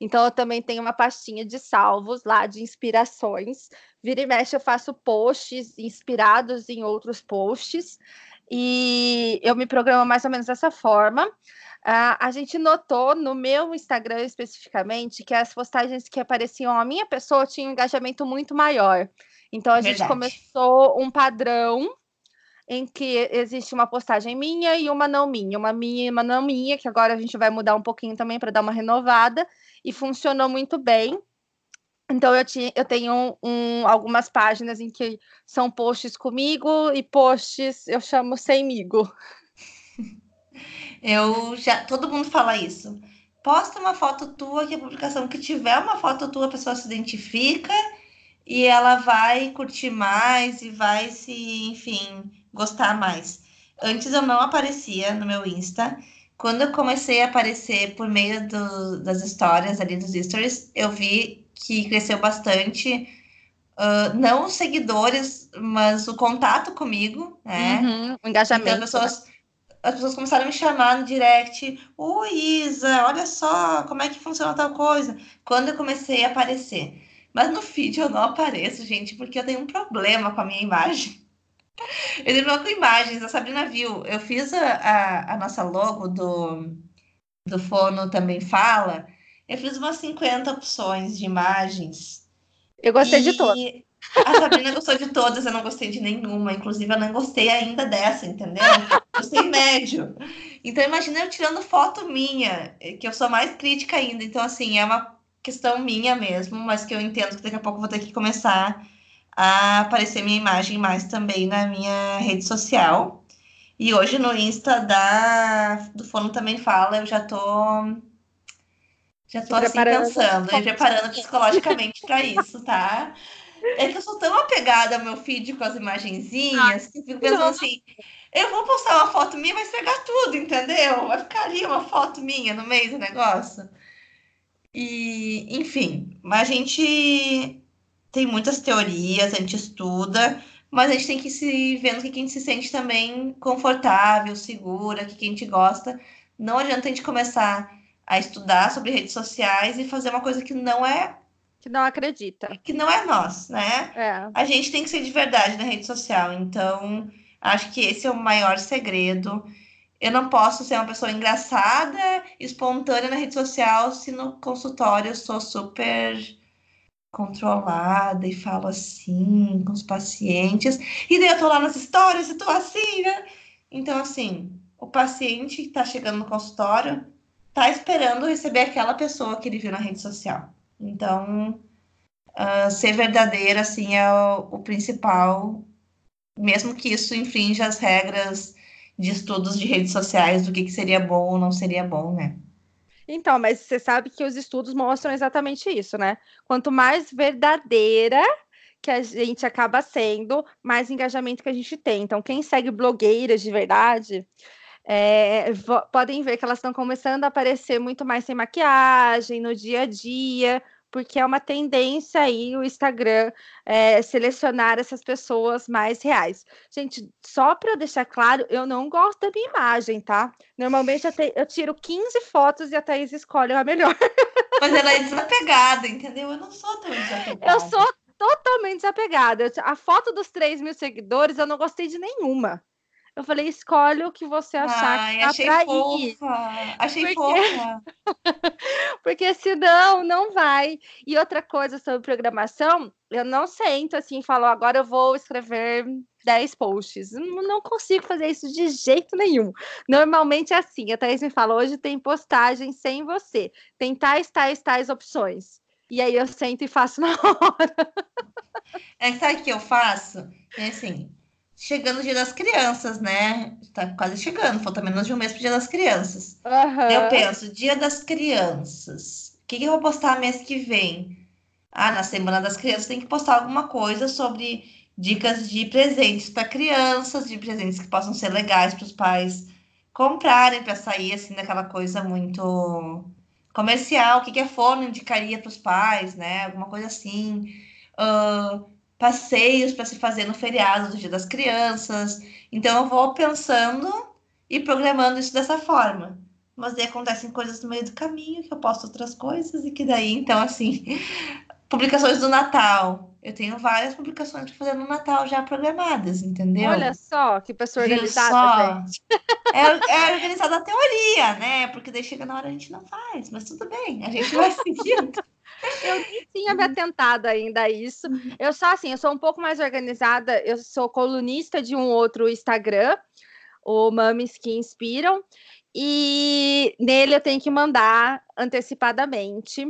Então, eu também tenho uma pastinha de salvos lá de inspirações. Vira e mexe, eu faço posts inspirados em outros posts. E eu me programo mais ou menos dessa forma. Uh, a gente notou no meu Instagram especificamente que as postagens que apareciam a minha pessoa tinham um engajamento muito maior. Então a Verdade. gente começou um padrão em que existe uma postagem minha e uma não minha, uma minha e uma não minha, que agora a gente vai mudar um pouquinho também para dar uma renovada, e funcionou muito bem. Então eu, tinha, eu tenho um, algumas páginas em que são posts comigo e posts eu chamo semigo. Eu já todo mundo fala isso. Posta uma foto tua que a publicação que tiver uma foto tua a pessoa se identifica e ela vai curtir mais e vai se, enfim, gostar mais. Antes eu não aparecia no meu Insta. Quando eu comecei a aparecer por meio do, das histórias ali dos stories, eu vi que cresceu bastante. Uh, não os seguidores, mas o contato comigo, né? Uhum, o engajamento. Então, as pessoas, as pessoas começaram a me chamar no direct. Oi, Isa, olha só como é que funciona tal coisa. Quando eu comecei a aparecer. Mas no feed eu não apareço, gente, porque eu tenho um problema com a minha imagem. Eu não com imagens, a Sabrina viu. Eu fiz a, a, a, nossa logo do, do Fono Também Fala. Eu fiz umas 50 opções de imagens. Eu gostei de todas. A Sabrina gostou de todas, eu não gostei de nenhuma. Inclusive, eu não gostei ainda dessa, entendeu? Gostei médio. Então, imagina eu tirando foto minha, que eu sou mais crítica ainda. Então, assim, é uma questão minha mesmo, mas que eu entendo que daqui a pouco vou ter que começar a aparecer minha imagem mais também na minha rede social. E hoje no Insta da, do Fono também fala, eu já tô já tô assim pensando e preparando psicologicamente para isso, tá? É que eu sou tão apegada ao meu feed com as imagenzinhas ah, que fico pensando assim, eu vou postar uma foto minha, vai estragar tudo, entendeu? Vai ficar ali uma foto minha no meio do negócio. E, enfim, a gente tem muitas teorias, a gente estuda, mas a gente tem que se vendo que a gente se sente também confortável, segura, que a gente gosta. Não adianta a gente começar a estudar sobre redes sociais e fazer uma coisa que não é que não acredita. Que não é nós, né? É. A gente tem que ser de verdade na rede social. Então, acho que esse é o maior segredo. Eu não posso ser uma pessoa engraçada, espontânea na rede social, se no consultório eu sou super controlada e falo assim com os pacientes. E daí eu tô lá nas histórias e tô assim, né? Então, assim, o paciente que tá chegando no consultório tá esperando receber aquela pessoa que ele viu na rede social. Então, uh, ser verdadeira, assim, é o, o principal, mesmo que isso infrinja as regras de estudos de redes sociais do que, que seria bom ou não seria bom, né? Então, mas você sabe que os estudos mostram exatamente isso, né? Quanto mais verdadeira que a gente acaba sendo, mais engajamento que a gente tem. Então, quem segue blogueiras de verdade, é, podem ver que elas estão começando a aparecer muito mais sem maquiagem no dia a dia, porque é uma tendência aí o Instagram é, selecionar essas pessoas mais reais. Gente, só para deixar claro, eu não gosto da minha imagem, tá? Normalmente eu, te, eu tiro 15 fotos e a Thaís escolhe a melhor. Mas ela é desapegada, entendeu? Eu não sou tão desapegada. Eu sou totalmente desapegada. A foto dos 3 mil seguidores, eu não gostei de nenhuma. Eu falei, escolhe o que você achar Ai, que tá achei pra fofa. ir. Achei Porque- fofa. Porque senão não vai. E outra coisa sobre programação, eu não sento assim e falo, agora eu vou escrever 10 posts. Não, não consigo fazer isso de jeito nenhum. Normalmente é assim, a Thaís me fala, hoje tem postagem sem você. Tem tais, tais, tais opções. E aí eu sento e faço na hora. É sabe o que eu faço? É assim, chegando o dia das crianças, né? Tá quase chegando, falta menos de um mês pro dia das crianças. Aham. Eu penso, dia das crianças. O que, que eu vou postar mês que vem? Ah, na semana das crianças tem que postar alguma coisa sobre dicas de presentes para crianças, de presentes que possam ser legais para os pais comprarem para sair assim daquela coisa muito comercial. O que, que a Fono indicaria para os pais, né? Alguma coisa assim. Ah, passeios para se fazer no feriado do Dia das Crianças. Então eu vou pensando e programando isso dessa forma. Mas daí acontecem coisas no meio do caminho, que eu posto outras coisas, e que daí, então, assim, publicações do Natal. Eu tenho várias publicações para fazer no Natal já programadas, entendeu? Olha só que pessoa Viu organizada. É, é organizada a teoria, né? Porque daí chega na hora a gente não faz, mas tudo bem, a gente vai seguindo. Eu nem tinha me atentado ainda a isso. Eu só assim, eu sou um pouco mais organizada. Eu sou colunista de um outro Instagram, o Mames que Inspiram, e nele eu tenho que mandar antecipadamente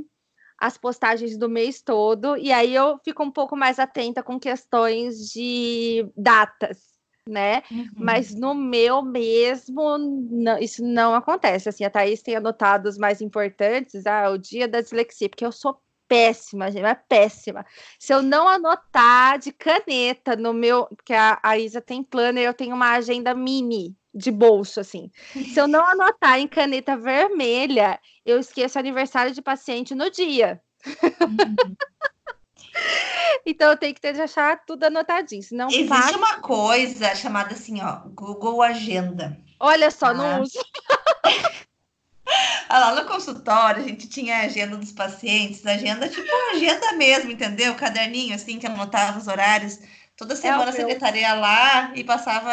as postagens do mês todo, e aí eu fico um pouco mais atenta com questões de datas, né? Mas no meu mesmo, não- isso não acontece. Assim, a Thaís tem anotado os mais importantes, ah, o dia da dislexia, porque eu sou péssima, gente, mas péssima. Se eu não anotar de caneta no meu, porque a, a Isa tem planner, eu tenho uma agenda mini de bolso, assim. Se eu não anotar em caneta vermelha, eu esqueço aniversário de paciente no dia. Então eu tenho que ter de achar tudo anotadinho, senão Existe faz- uma coisa chamada assim, ó, Google Agenda. Olha só, Ah. não uso. Ah, Lá no consultório, a gente tinha a agenda dos pacientes, agenda tipo agenda mesmo, entendeu? Caderninho, assim, que anotava os horários. Toda semana a meu. secretaria ia lá e passava,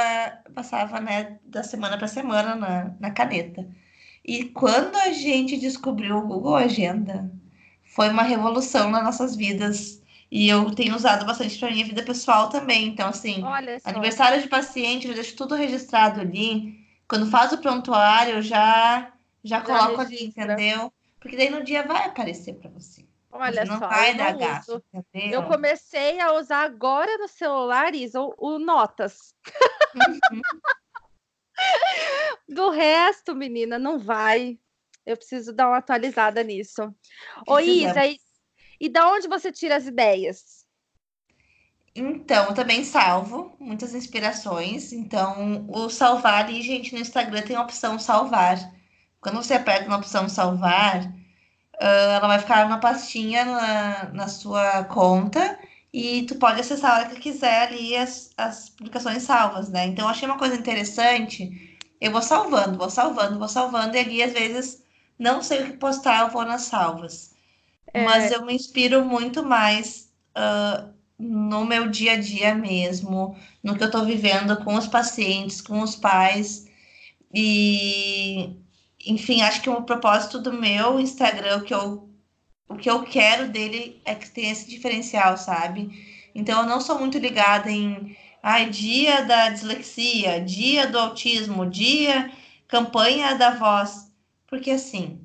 passava, né, da semana para semana na, na caneta. E quando a gente descobriu o Google Agenda, foi uma revolução nas nossas vidas. E eu tenho usado bastante para minha vida pessoal também. Então, assim. Aniversário de paciente, eu deixo tudo registrado ali. Quando faz o prontuário, eu já, já coloco ali, registra. entendeu? Porque daí no dia vai aparecer para você. Olha não só, vai eu dar gasto? Eu comecei a usar agora no celular, Isa, o, o Notas. Uhum. Do resto, menina, não vai. Eu preciso dar uma atualizada nisso. Ô. Isa, e, e da onde você tira as ideias? Então, eu também salvo muitas inspirações. Então, o salvar ali, gente, no Instagram tem a opção salvar. Quando você aperta na opção salvar, ah, ela vai ficar na pastinha na, na sua conta e tu pode acessar a hora que quiser ali as, as publicações salvas, né? Então, eu achei uma coisa interessante. Eu vou salvando, vou salvando, vou salvando, e ali, às vezes, não sei o que postar, eu vou nas salvas. Mas eu me inspiro muito mais ah, no meu dia a dia mesmo, no que eu estou vivendo com os pacientes, com os pais. E, enfim, acho que o propósito do meu Instagram, o que eu, o que eu quero dele é que tenha esse diferencial, sabe? Então, eu não sou muito ligada em ai, dia da dislexia, dia do autismo, dia campanha da voz, porque assim,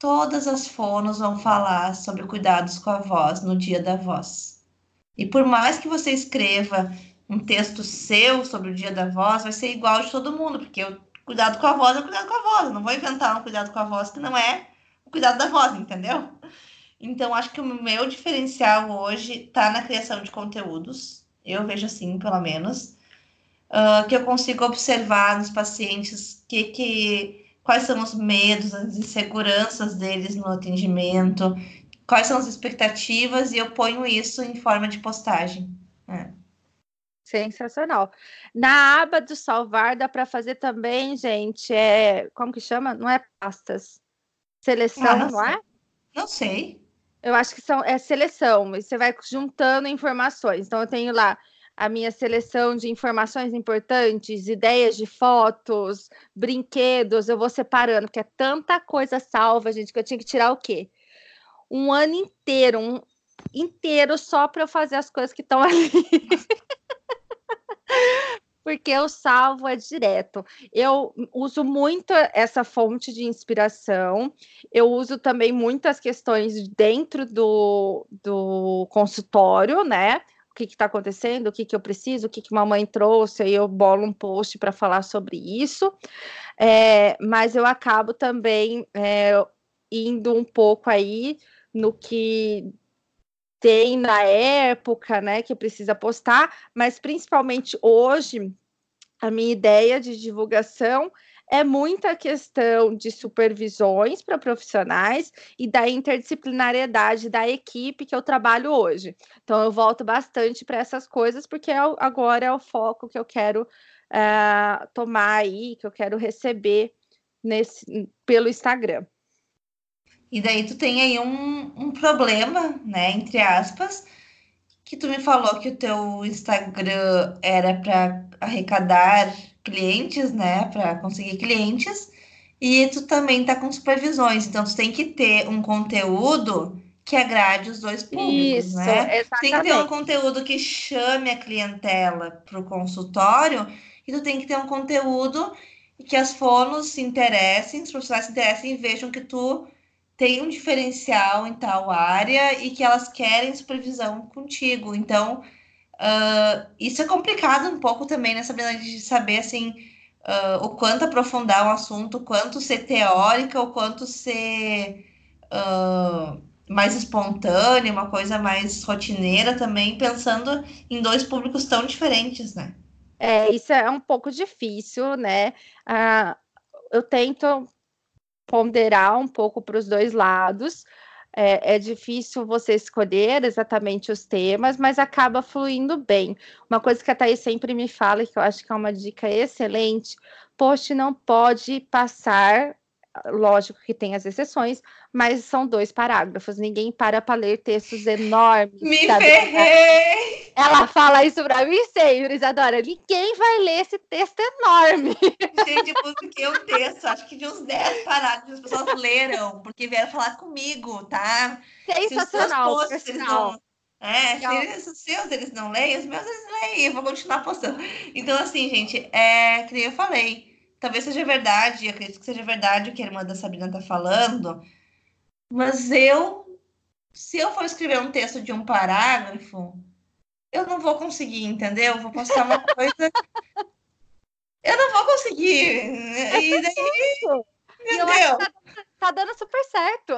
todas as fonos vão falar sobre cuidados com a voz no dia da voz. E por mais que você escreva um texto seu sobre o dia da voz, vai ser igual de todo mundo, porque o Cuidado com a voz é cuidado com a voz. Eu não vou inventar um cuidado com a voz que não é o cuidado da voz, entendeu? Então, acho que o meu diferencial hoje está na criação de conteúdos. Eu vejo assim, pelo menos. Uh, que eu consigo observar nos pacientes que, que, quais são os medos, as inseguranças deles no atendimento, quais são as expectativas, e eu ponho isso em forma de postagem. É. Sensacional. Na aba do salvar dá para fazer também, gente, é, como que chama? Não é pastas. Seleção, ah, não, não é? Não sei. Eu acho que são é seleção, e você vai juntando informações. Então eu tenho lá a minha seleção de informações importantes, ideias de fotos, brinquedos, eu vou separando, porque é tanta coisa salva, gente, que eu tinha que tirar o quê? Um ano inteiro, um inteiro só para eu fazer as coisas que estão ali. porque eu salvo é direto. Eu uso muito essa fonte de inspiração. Eu uso também muitas questões dentro do, do consultório, né? Que está acontecendo, o que, que eu preciso, o que, que mamãe trouxe, aí eu bolo um post para falar sobre isso. É, mas eu acabo também é, indo um pouco aí no que tem na época, né, que precisa postar, mas principalmente hoje, a minha ideia de divulgação é muita questão de supervisões para profissionais e da interdisciplinariedade da equipe que eu trabalho hoje. Então, eu volto bastante para essas coisas, porque é agora é o foco que eu quero uh, tomar aí, que eu quero receber nesse, pelo Instagram. E daí tu tem aí um, um problema, né, entre aspas, que tu me falou que o teu Instagram era para arrecadar clientes, né, para conseguir clientes, e tu também tá com supervisões, então tu tem que ter um conteúdo que agrade os dois públicos, Isso, né? Exatamente. Tem que ter um conteúdo que chame a clientela para o consultório e tu tem que ter um conteúdo que as fonos se interessem, os profissionais se interessem e vejam que tu tem um diferencial em tal área e que elas querem supervisão contigo. Então, uh, isso é complicado um pouco também nessa habilidade de saber assim uh, o quanto aprofundar um assunto, o quanto ser teórica, o quanto ser uh, mais espontânea, uma coisa mais rotineira também, pensando em dois públicos tão diferentes, né? É, isso é um pouco difícil, né? eu tento ponderar um pouco para os dois lados. É, é, difícil você escolher exatamente os temas, mas acaba fluindo bem. Uma coisa que a Thaís sempre me fala, que eu acho que é uma dica excelente: post não pode passar lógico que tem as exceções, mas são dois parágrafos. Ninguém para para ler textos enormes. Me sabe? ferrei! Ela fala isso para mim sempre, Isadora. Ninguém vai ler esse texto enorme. Gente, publiquei um texto, acho que de uns 10 parágrafos, as pessoas leram, porque vieram falar comigo, tá? Sensacional. Se os posts, eles. É, se os seus eles não leem, os meus eles leem, eu vou continuar postando. Então, assim, gente, é que eu falei talvez seja verdade, acredito que seja verdade o que a irmã da Sabrina está falando, mas eu, se eu for escrever um texto de um parágrafo, eu não vou conseguir, entendeu? Eu vou postar uma coisa. eu não vou conseguir. É e daí. Entendeu? Tá, tá, dando super certo.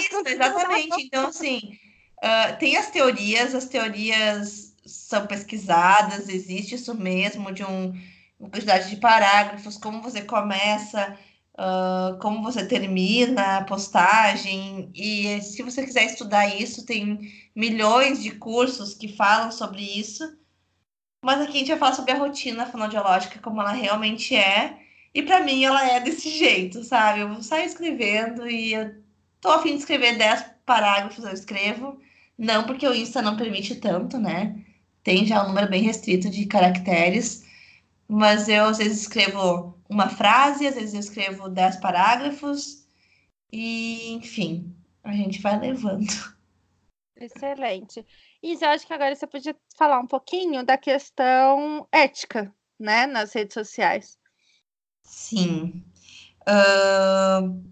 Isso, exatamente. Então, assim, uh, tem as teorias, as teorias são pesquisadas, existe isso mesmo de um quantidade de parágrafos, como você começa, uh, como você termina a postagem. E se você quiser estudar isso, tem milhões de cursos que falam sobre isso. Mas aqui a gente vai falar sobre a rotina fonoaudiológica, como ela realmente é. E para mim ela é desse jeito, sabe? Eu saio escrevendo e eu tô afim de escrever 10 parágrafos, eu escrevo. Não porque o Insta não permite tanto, né? Tem já um número bem restrito de caracteres mas eu às vezes escrevo uma frase, às vezes eu escrevo dez parágrafos, e enfim, a gente vai levando. Excelente. Isa, acho que agora você podia falar um pouquinho da questão ética, né, nas redes sociais. Sim. Uh,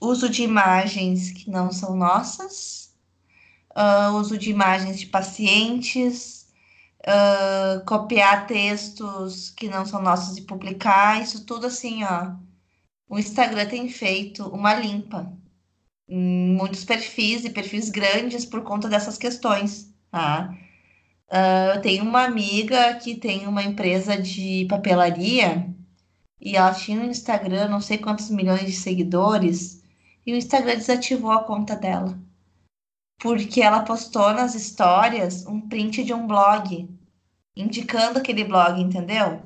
uso de imagens que não são nossas, uh, uso de imagens de pacientes, uh, copiar textos que não são nossos e publicar, isso tudo assim, ó. O Instagram tem feito uma limpa em muitos perfis e perfis grandes por conta dessas questões, tá? Uh, eu tenho uma amiga que tem uma empresa de papelaria e ela tinha um Instagram, não sei quantos milhões de seguidores, e o Instagram desativou a conta dela. Porque ela postou nas histórias um print de um blog, indicando aquele blog, entendeu?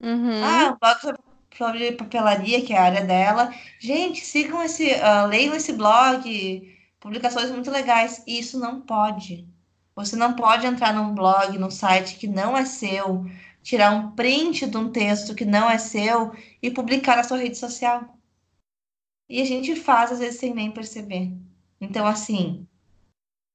Uhum. Ah, um blog sobre, sobre, papelaria, que é a área dela. Gente, sigam esse, uh, leiam esse blog, publicações muito legais. E isso não pode. Você não pode entrar num blog, num site que não é seu, tirar um print de um texto que não é seu e publicar na sua rede social. E a gente faz às vezes sem nem perceber. Então, assim,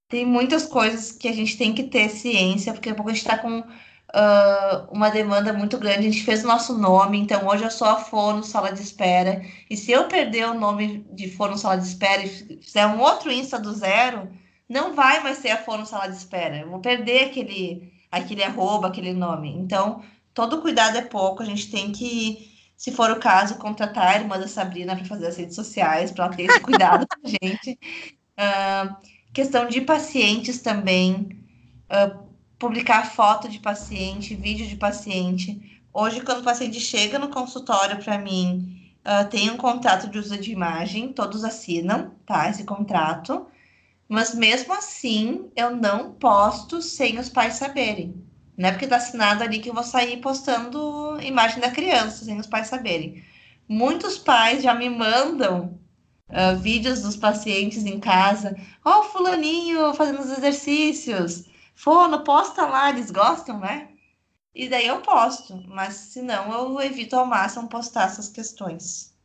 tem muitas coisas que a gente tem que ter ciência, porque daqui a pouco a gente está com uh, uma demanda muito grande. A gente fez o nosso nome, então hoje eu sou a Fono Sala de Espera. E se eu perder o nome de Fono Sala de Espera e fizer um outro Insta do zero, não vai mais ser a Fono Sala de Espera. Eu vou perder aquele, aquele arroba, aquele nome. Então, todo cuidado é pouco. A gente tem que, se for o caso, contratar a irmã da Sabrina para fazer as redes sociais, para ela ter esse cuidado com a gente. Uh, questão de pacientes também. Uh, publicar foto de paciente, vídeo de paciente. Hoje, quando o paciente chega no consultório para mim, uh, tem um contrato de uso de imagem, todos assinam, tá? Esse contrato. Mas mesmo assim, eu não posto sem os pais saberem. Não é porque tá assinado ali que eu vou sair postando imagem da criança, sem os pais saberem. Muitos pais já me mandam uh, vídeos dos pacientes em casa. Ó, oh, fulaninho fazendo os exercícios. Fono, posta lá, eles gostam, né? E daí eu posto, mas se não, eu evito ao máximo postar essas questões.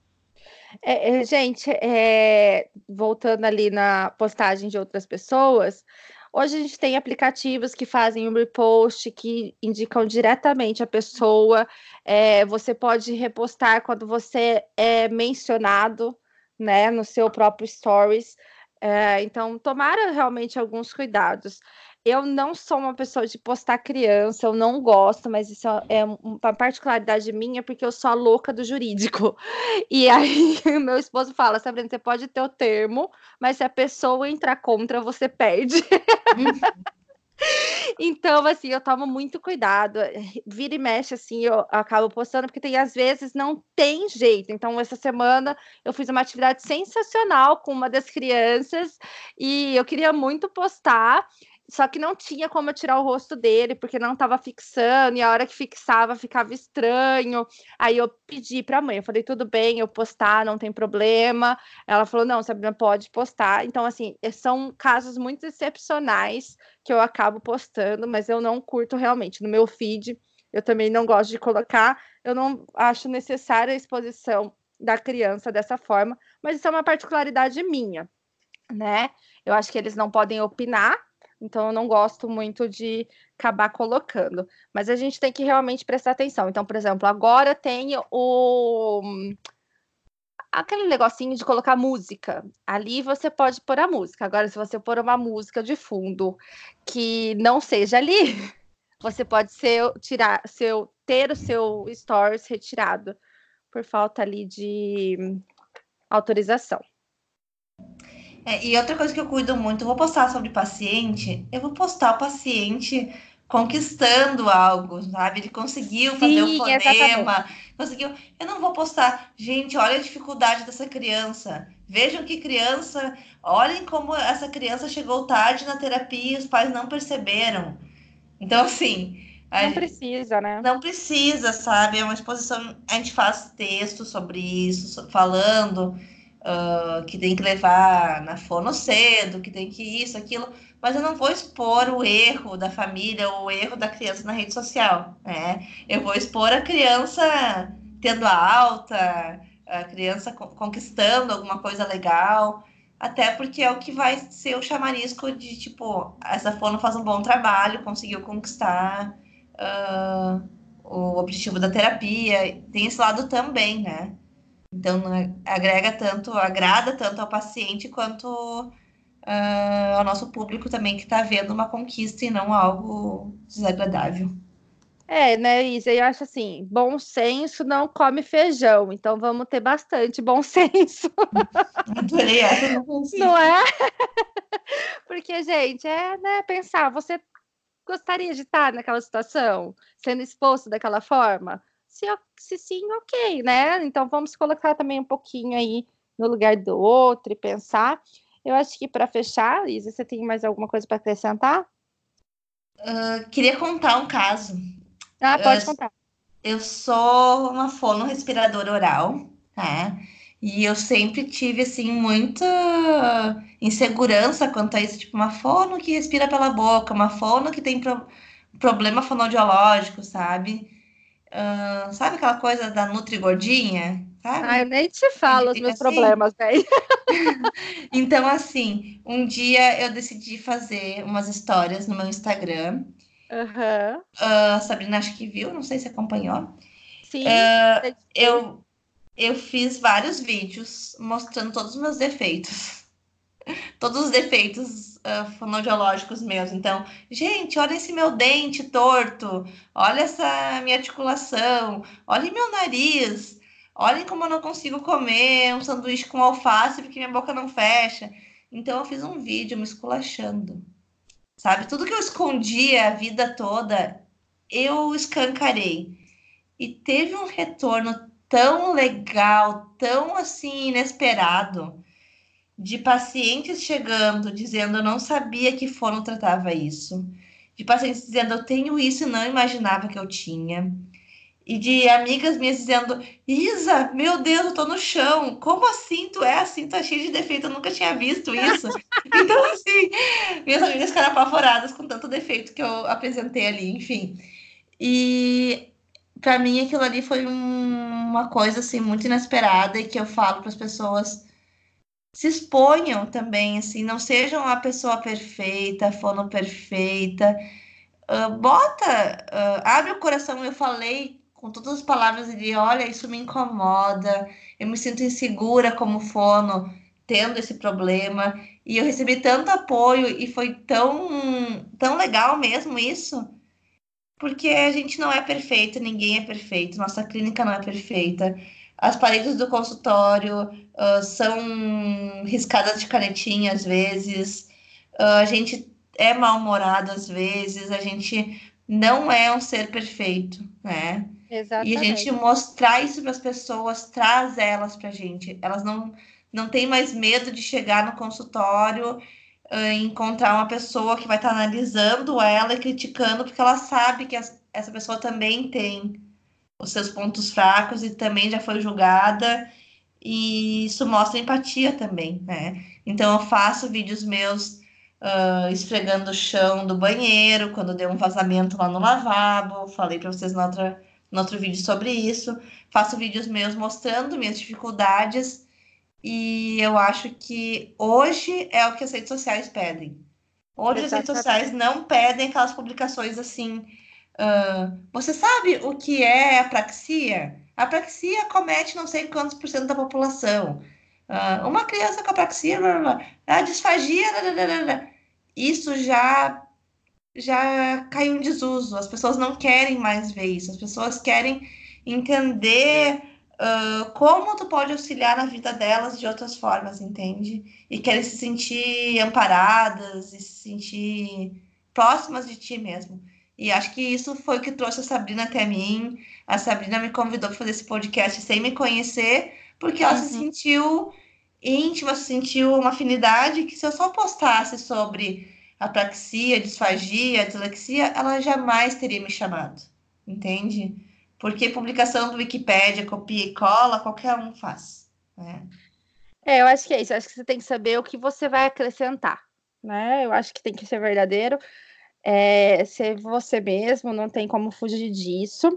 É, é, gente, é, voltando ali na postagem de outras pessoas, hoje a gente tem aplicativos que fazem um repost, que indicam diretamente a pessoa. É, você pode repostar quando você é mencionado né, no seu próprio stories. É, então, tomara realmente alguns cuidados eu não sou uma pessoa de postar criança, eu não gosto, mas isso é uma particularidade minha, porque eu sou a louca do jurídico. E aí, meu esposo fala: Sabrina, você pode ter o termo, mas se a pessoa entrar contra, você perde. Então, assim, eu tomo muito cuidado. Vira e mexe, assim, eu acabo postando, porque tem às vezes não tem jeito. Então, essa semana eu fiz uma atividade sensacional com uma das crianças e eu queria muito postar. Só que não tinha como eu tirar o rosto dele, porque não estava fixando, e a hora que fixava ficava estranho. Aí eu pedi para a mãe, eu falei, tudo bem, eu postar, não tem problema. Ela falou, não, Sabrina, pode postar. Então, assim, eh, são casos muito excepcionais que eu acabo postando, mas eu não curto realmente. No meu feed, eu também não gosto de colocar, eu não acho necessária a exposição da criança dessa forma, mas isso é uma particularidade minha, né? Eu acho que eles não podem opinar então eu não gosto muito de acabar colocando. Mas a gente tem que realmente prestar atenção. Então, por exemplo, agora tem o aquele negocinho de colocar música. Ali você pode pôr a música. Agora, se você pôr uma música de fundo que não seja ali, você pode ser, tirar, seu, ter o seu stories retirado por falta ali de autorização. É, e outra coisa que eu cuido muito, eu vou postar sobre paciente, eu vou postar o paciente conquistando algo, sabe? Ele conseguiu Sim, fazer um fonema, exatamente. conseguiu. Eu não vou postar, gente, olha a dificuldade dessa criança. Vejam que criança, olhem como essa criança chegou tarde na terapia e os pais não perceberam. Então, assim. Não precisa, né? Não precisa, sabe? É uma exposição. A gente faz texto sobre isso, falando uh, que tem que levar na fono cedo, que tem que isso, aquilo, mas eu não vou expor o erro da família ou o erro da criança na rede social, né? Eu vou expor a criança tendo a alta, a criança conquistando alguma coisa legal, até porque é o que vai ser o chamarisco de, tipo, essa fono faz um bom trabalho, conseguiu conquistar uh, o objetivo da terapia, tem esse lado também, né? Então, agrega tanto, agrada tanto ao paciente quanto uh, ao nosso público também que está vendo uma conquista e não algo desagradável. É, né, Isa? Eu acho assim, bom senso não come feijão, então vamos ter bastante bom senso. Adorei essa, não, não é? Porque, gente, é né, pensar, você gostaria de estar naquela situação, sendo exposto daquela forma? Se, se sim, ok, né? Então vamos colocar também um pouquinho aí no lugar do outro e pensar. Eu acho que para fechar, Isa, você tem mais alguma coisa para acrescentar? Uh, queria contar um caso. Ah, pode uh, contar. Eu sou uma fono respiradora oral, tá? E eu sempre tive, assim, muita insegurança quanto a isso. Tipo, uma fono que respira pela boca, uma fono que tem pro problema fonodiológico, sabe? Uh, sabe aquela coisa da Nutri Gordinha? Sabe? Ah, eu nem te falo os meus assim. problemas, velho. então, assim, um dia eu decidi fazer umas histórias no meu Instagram. Uhum. Uh, Sabrina acho que viu, não sei se acompanhou. Sim. Uh, eu, eu fiz vários vídeos mostrando todos os meus defeitos. todos os defeitos uh, fonodiológicos meus. Então, gente, olha esse meu dente torto, olha essa minha articulação, olha meu nariz, olhem como eu não consigo comer um sanduíche com alface porque minha boca não fecha. Então, eu fiz um vídeo me esculachando. Sabe, tudo que eu escondia a vida toda, eu escancarei. E teve um retorno tão legal, tão assim inesperado, de pacientes chegando dizendo eu não sabia que fono tratava isso, de pacientes dizendo eu tenho isso e não imaginava que eu tinha, e de amigas minhas dizendo Isa, meu Deus, eu tô no chão, como assim tu é assim, tu é cheio de defeito, eu nunca tinha visto isso. então assim, minhas amigas ficaram apavoradas com tanto defeito que eu apresentei ali, enfim. E para mim aquilo ali foi um, uma coisa assim muito inesperada e que eu falo para as pessoas se exponham também, assim, não sejam a pessoa perfeita, a fono perfeita. Uh, bota, uh, abre o coração. Eu falei com todas as palavras e olha, isso me incomoda, eu me sinto insegura como fono, tendo esse problema. E eu recebi tanto apoio e foi tão, tão legal mesmo isso porque a gente não é perfeito, ninguém é perfeito, nossa clínica não é perfeita. As paredes do consultório uh, são riscadas de canetinha às vezes, uh, a gente é mal-humorado às vezes, a gente não é um ser perfeito, né? Exatamente. E a gente mostrar isso para as pessoas, traz elas para a gente. Elas não, não têm mais medo de chegar no consultório encontrar uma pessoa que vai estar tá analisando ela e criticando, porque ela sabe que essa pessoa também tem os seus pontos fracos e também já foi julgada, e isso mostra empatia também, né? Então eu faço vídeos meus uh, esfregando o chão do banheiro, quando deu um vazamento lá no lavabo, falei para vocês no outro, no outro vídeo sobre isso, faço vídeos meus mostrando minhas dificuldades e eu acho que hoje é o que as redes sociais pedem. Hoje Exatamente. as redes sociais não pedem aquelas publicações assim. Uh, você sabe o que é apraxia? A apraxia comete não sei quantos por cento da população. Uh, uma criança com apraxia, blá, blá, blá, a disfagia, isso já já caiu em desuso. As pessoas não querem mais ver isso. As pessoas querem entender uh, como tu pode auxiliar na vida delas de outras formas, entende? E querem se sentir amparadas e se sentir próximas de ti mesmo. E acho que isso foi o que trouxe a Sabrina até mim. A Sabrina me convidou para fazer esse podcast sem me conhecer, porque ela uhum. se sentiu íntima, se sentiu uma afinidade que se eu só postasse sobre apraxia, disfagia, dislexia, ela jamais teria me chamado, entende? Porque publicação do Wikipedia, copia e cola, qualquer um faz. Né? É, eu acho que é isso. Eu acho que você tem que saber o que você vai acrescentar. Né? Eu acho que tem que ser verdadeiro. É, ser você mesmo, não tem como fugir disso.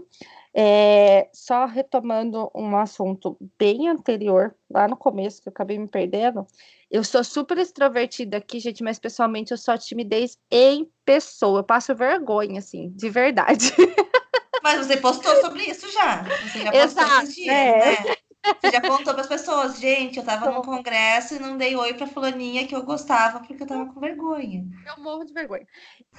É, só retomando um assunto bem anterior, lá no começo, que eu acabei me perdendo, eu sou super extrovertida aqui, gente, mas pessoalmente eu sou timidez em pessoa. Eu passo vergonha, assim, de verdade. Mas você postou sobre isso já. Você já postou Exato, esses dias, é. né? Você já contou para as pessoas, gente, eu tava no congresso e não dei oi para fulaninha que eu gostava porque eu tava com vergonha. Eu morro de vergonha.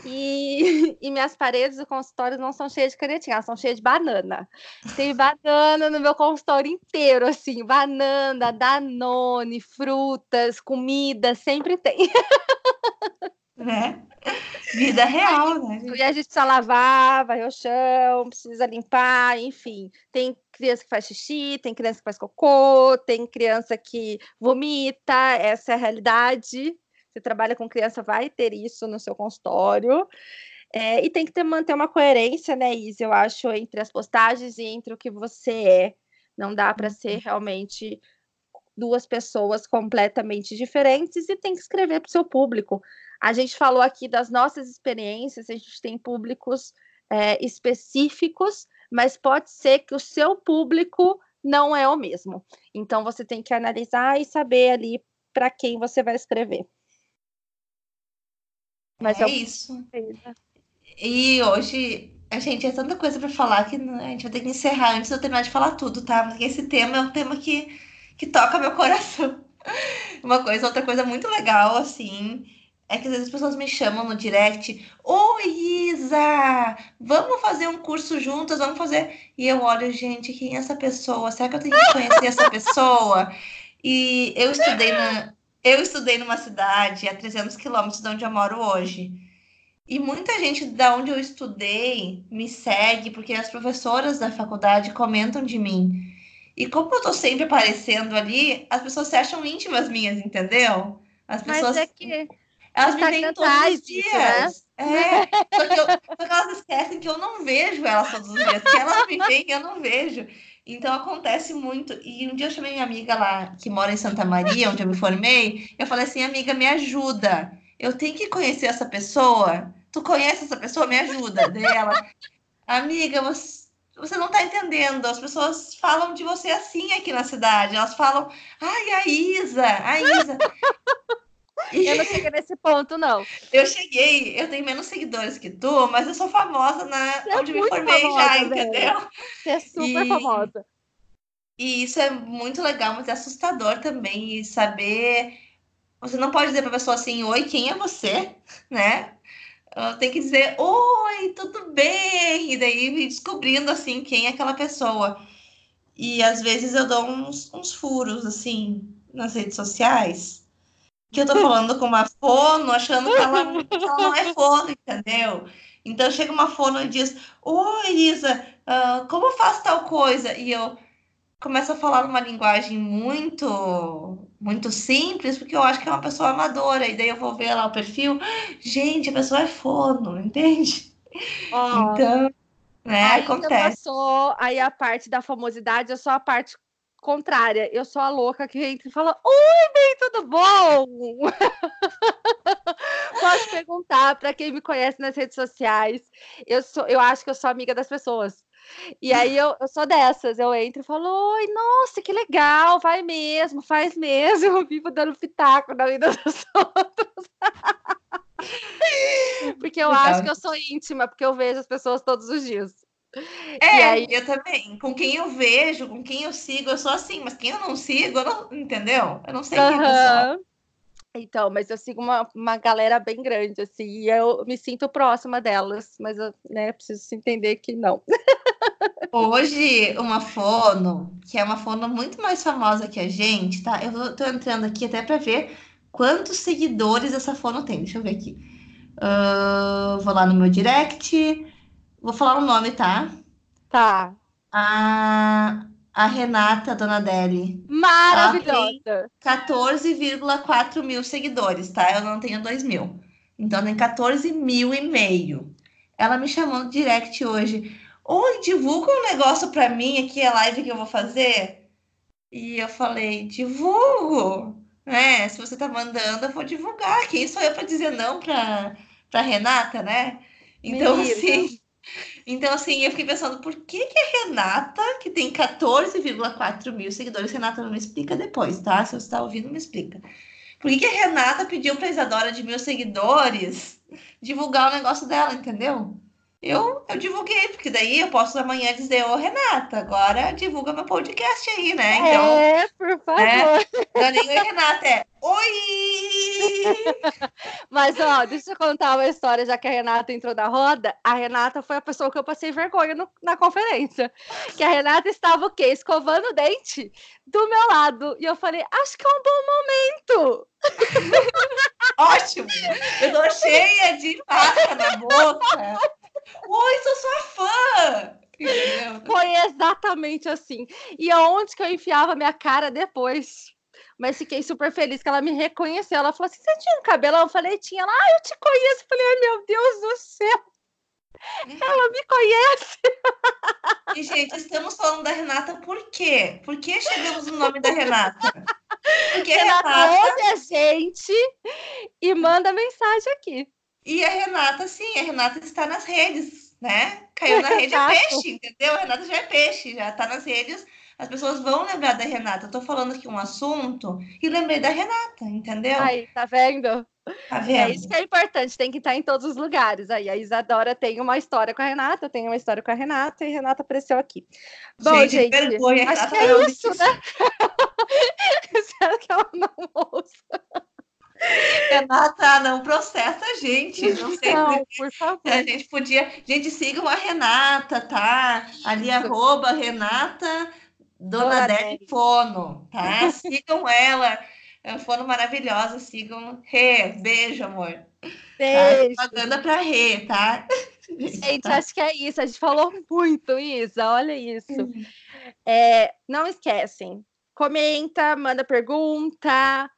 E, e minhas paredes do consultório não são cheias de canetinha, elas são cheias de banana. Tem banana no meu consultório inteiro, assim, banana, danone, frutas, comida, sempre tem. Né? Vida real, né? E a gente precisa lavar, vai ao chão, precisa limpar, enfim. Tem criança que faz xixi, tem criança que faz cocô, tem criança que vomita, essa é a realidade. Você trabalha com criança, vai ter isso no seu consultório. É, e tem que ter, manter uma coerência, né, Isa? Eu acho, entre as postagens e entre o que você é. Não dá para ser uhum. realmente duas pessoas completamente diferentes e tem que escrever para o seu público. A gente falou aqui das nossas experiências, a gente tem públicos é, específicos, mas pode ser que o seu público não é o mesmo. Então você tem que analisar e saber ali para quem você vai escrever. Mas é, é isso. E hoje a gente é tanta coisa para falar que a gente vai ter que encerrar antes de eu terminar de falar tudo, tá? Porque esse tema é um tema que, que toca meu coração. Uma coisa, outra coisa muito legal, assim, é que às vezes as pessoas me chamam no direct, oi Isa, vamos fazer um curso juntas, vamos fazer. E eu olho, gente, quem é essa pessoa? Será que eu tenho que conhecer essa pessoa? E eu estudei na, eu estudei numa cidade a 300 quilômetros de onde eu moro hoje. E muita gente da onde eu estudei me segue porque as professoras da faculdade comentam de mim. E como eu tô sempre aparecendo ali, as pessoas se acham íntimas minhas, entendeu? As pessoas. Mas é que elas me veem todos os dias. Né? É, só que, eu, só que elas esquecem que eu não vejo elas todos os dias. Que elas me veem eu não vejo. Então acontece muito. E um dia eu chamei minha amiga lá, que mora em Santa Maria, onde eu me formei. Eu falei assim, amiga, me ajuda. Eu tenho que conhecer essa pessoa. Tu conhece essa pessoa? Me ajuda. dela. Amiga, você, você não está entendendo. As pessoas falam de você assim aqui na cidade. Elas falam, ai, a Isa, a Isa. Eu não cheguei nesse ponto, não. Eu cheguei, eu tenho menos seguidores que tu, mas eu sou famosa na Você é onde é me formei famosa, já, velho. entendeu? Você é super e, famosa. E isso é muito legal, mas é assustador também. E saber. Você não pode dizer para a pessoa assim, oi, quem é você? Né? Tem que dizer, oi, tudo bem? E daí descobrindo assim quem é aquela pessoa. E às vezes eu dou uns, uns furos assim nas redes sociais que eu tô falando com uma fono, achando que ela, que ela não é fono, entendeu? Então chega uma fono e diz: Oi, Isa, uh, como faz tal coisa? E eu começo a falar uma linguagem muito muito simples, porque eu acho que é uma pessoa amadora, e daí eu vou ver lá o perfil, gente, a pessoa é fono, entende? Oh. Então, né, aí acontece. Passou, aí a parte da famosidade é só a parte contrária, eu sou a louca que entra e fala: Oi, bem, tudo bom? Posso perguntar para quem me conhece nas redes sociais. Eu, sou, eu acho que eu sou amiga das pessoas. E aí eu, eu sou dessas, eu entro e falo, oi, nossa, que legal, vai mesmo, faz mesmo, eu vivo dando pitaco na vida dos outros. porque eu legal. acho que eu sou íntima, porque eu vejo as pessoas todos os dias. É, aí... eu também. Com quem eu vejo, com quem eu sigo, eu sou assim, mas quem eu não sigo, eu não, entendeu? Eu não sei uhum. quem eu sou. Então, mas eu sigo uma, uma galera bem grande, assim, e eu me sinto próxima delas, mas eu né, preciso entender que não. Hoje, uma fono, que é uma fono muito mais famosa que a gente, tá? Eu tô entrando aqui até para ver quantos seguidores essa fono tem. Deixa eu ver aqui. Uh, vou lá no meu direct. Vou falar o nome, tá? Tá. A, a Renata Donadelli. Maravilhosa! 14,4 mil seguidores, tá? Eu não tenho 2 mil. Então tem 14 mil e meio. Ela me chamou no direct hoje. Oi, divulga um negócio para mim aqui, a live que eu vou fazer. E eu falei, divulgo. É, se você tá mandando, eu vou divulgar. Quem sou eu para dizer não para pra Renata, né? Então, Menina. assim, então, assim, eu fiquei pensando, por que, que a Renata, que tem 14,4 mil seguidores, Renata não me explica depois, tá? Se você está ouvindo, me explica. Por que, que a Renata pediu para a Isadora de mil seguidores divulgar o negócio dela, entendeu? Eu, eu divulguei, porque daí eu posso amanhã dizer, ô Renata, agora divulga meu podcast aí, né? Então, é, por favor. Né? Não é nem Renata, é oi! Mas, ó, deixa eu contar uma história, já que a Renata entrou na roda. A Renata foi a pessoa que eu passei vergonha no, na conferência. Que a Renata estava o quê? Escovando o dente do meu lado. E eu falei, acho que é um bom momento. Ótimo! Eu tô cheia de pasta na boca. Oi, sou sua fã! Foi exatamente assim. E aonde que eu enfiava minha cara depois? Mas fiquei super feliz que ela me reconheceu. Ela falou assim: você tinha um cabelão? Eu falei, tinha. Ela, ah, eu te conheço. Eu falei, ai, meu Deus do céu. Ela me conhece. E, gente, estamos falando da Renata por quê? Por que chegamos no nome da Renata? Porque Renata, Renata ouve a gente e manda mensagem aqui. E a Renata, sim, a Renata está nas redes, né? Caiu na rede é peixe, entendeu? A Renata já é peixe, já está nas redes. As pessoas vão lembrar da Renata. Eu tô falando aqui um assunto e lembrei da Renata, entendeu? Aí, tá vendo? Tá é vendo? É isso que é importante, tem que estar em todos os lugares. Aí a Isadora tem uma história com a Renata, eu tenho uma história com a Renata e a Renata apareceu aqui. Bom, gente, gente vergonha, acho que é isso, né? Espero que ela não ouça. Renata, não processa a gente. Não sei não, por favor. A gente podia. Gente, sigam a Renata, tá? Ali, arroba Renata Dona Deli Fono, tá? Sigam ela. É uma fono maravilhosa. Sigam. Rê, beijo, amor. Beijo. Tá? Propaganda pra Rê, tá? Gente, tá? acho que é isso. A gente falou muito, Isa. Olha isso. É, não esquecem. Comenta, manda pergunta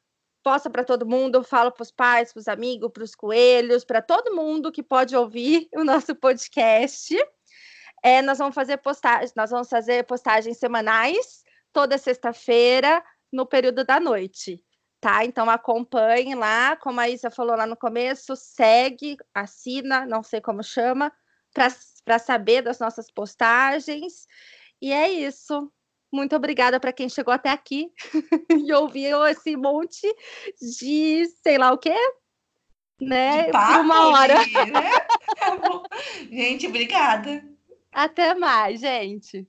posta para todo mundo, fala para os pais, para os amigos, para os coelhos, para todo mundo que pode ouvir o nosso podcast. É, nós vamos fazer postagens, nós vamos fazer postagens semanais toda sexta-feira no período da noite, tá? Então acompanhe lá, como a Isa falou lá no começo, segue, assina, não sei como chama, para saber das nossas postagens. E é isso. Muito obrigada para quem chegou até aqui e ouviu esse monte de sei lá o quê, né? De papo, uma hora. Né? Gente, obrigada. Até mais, gente.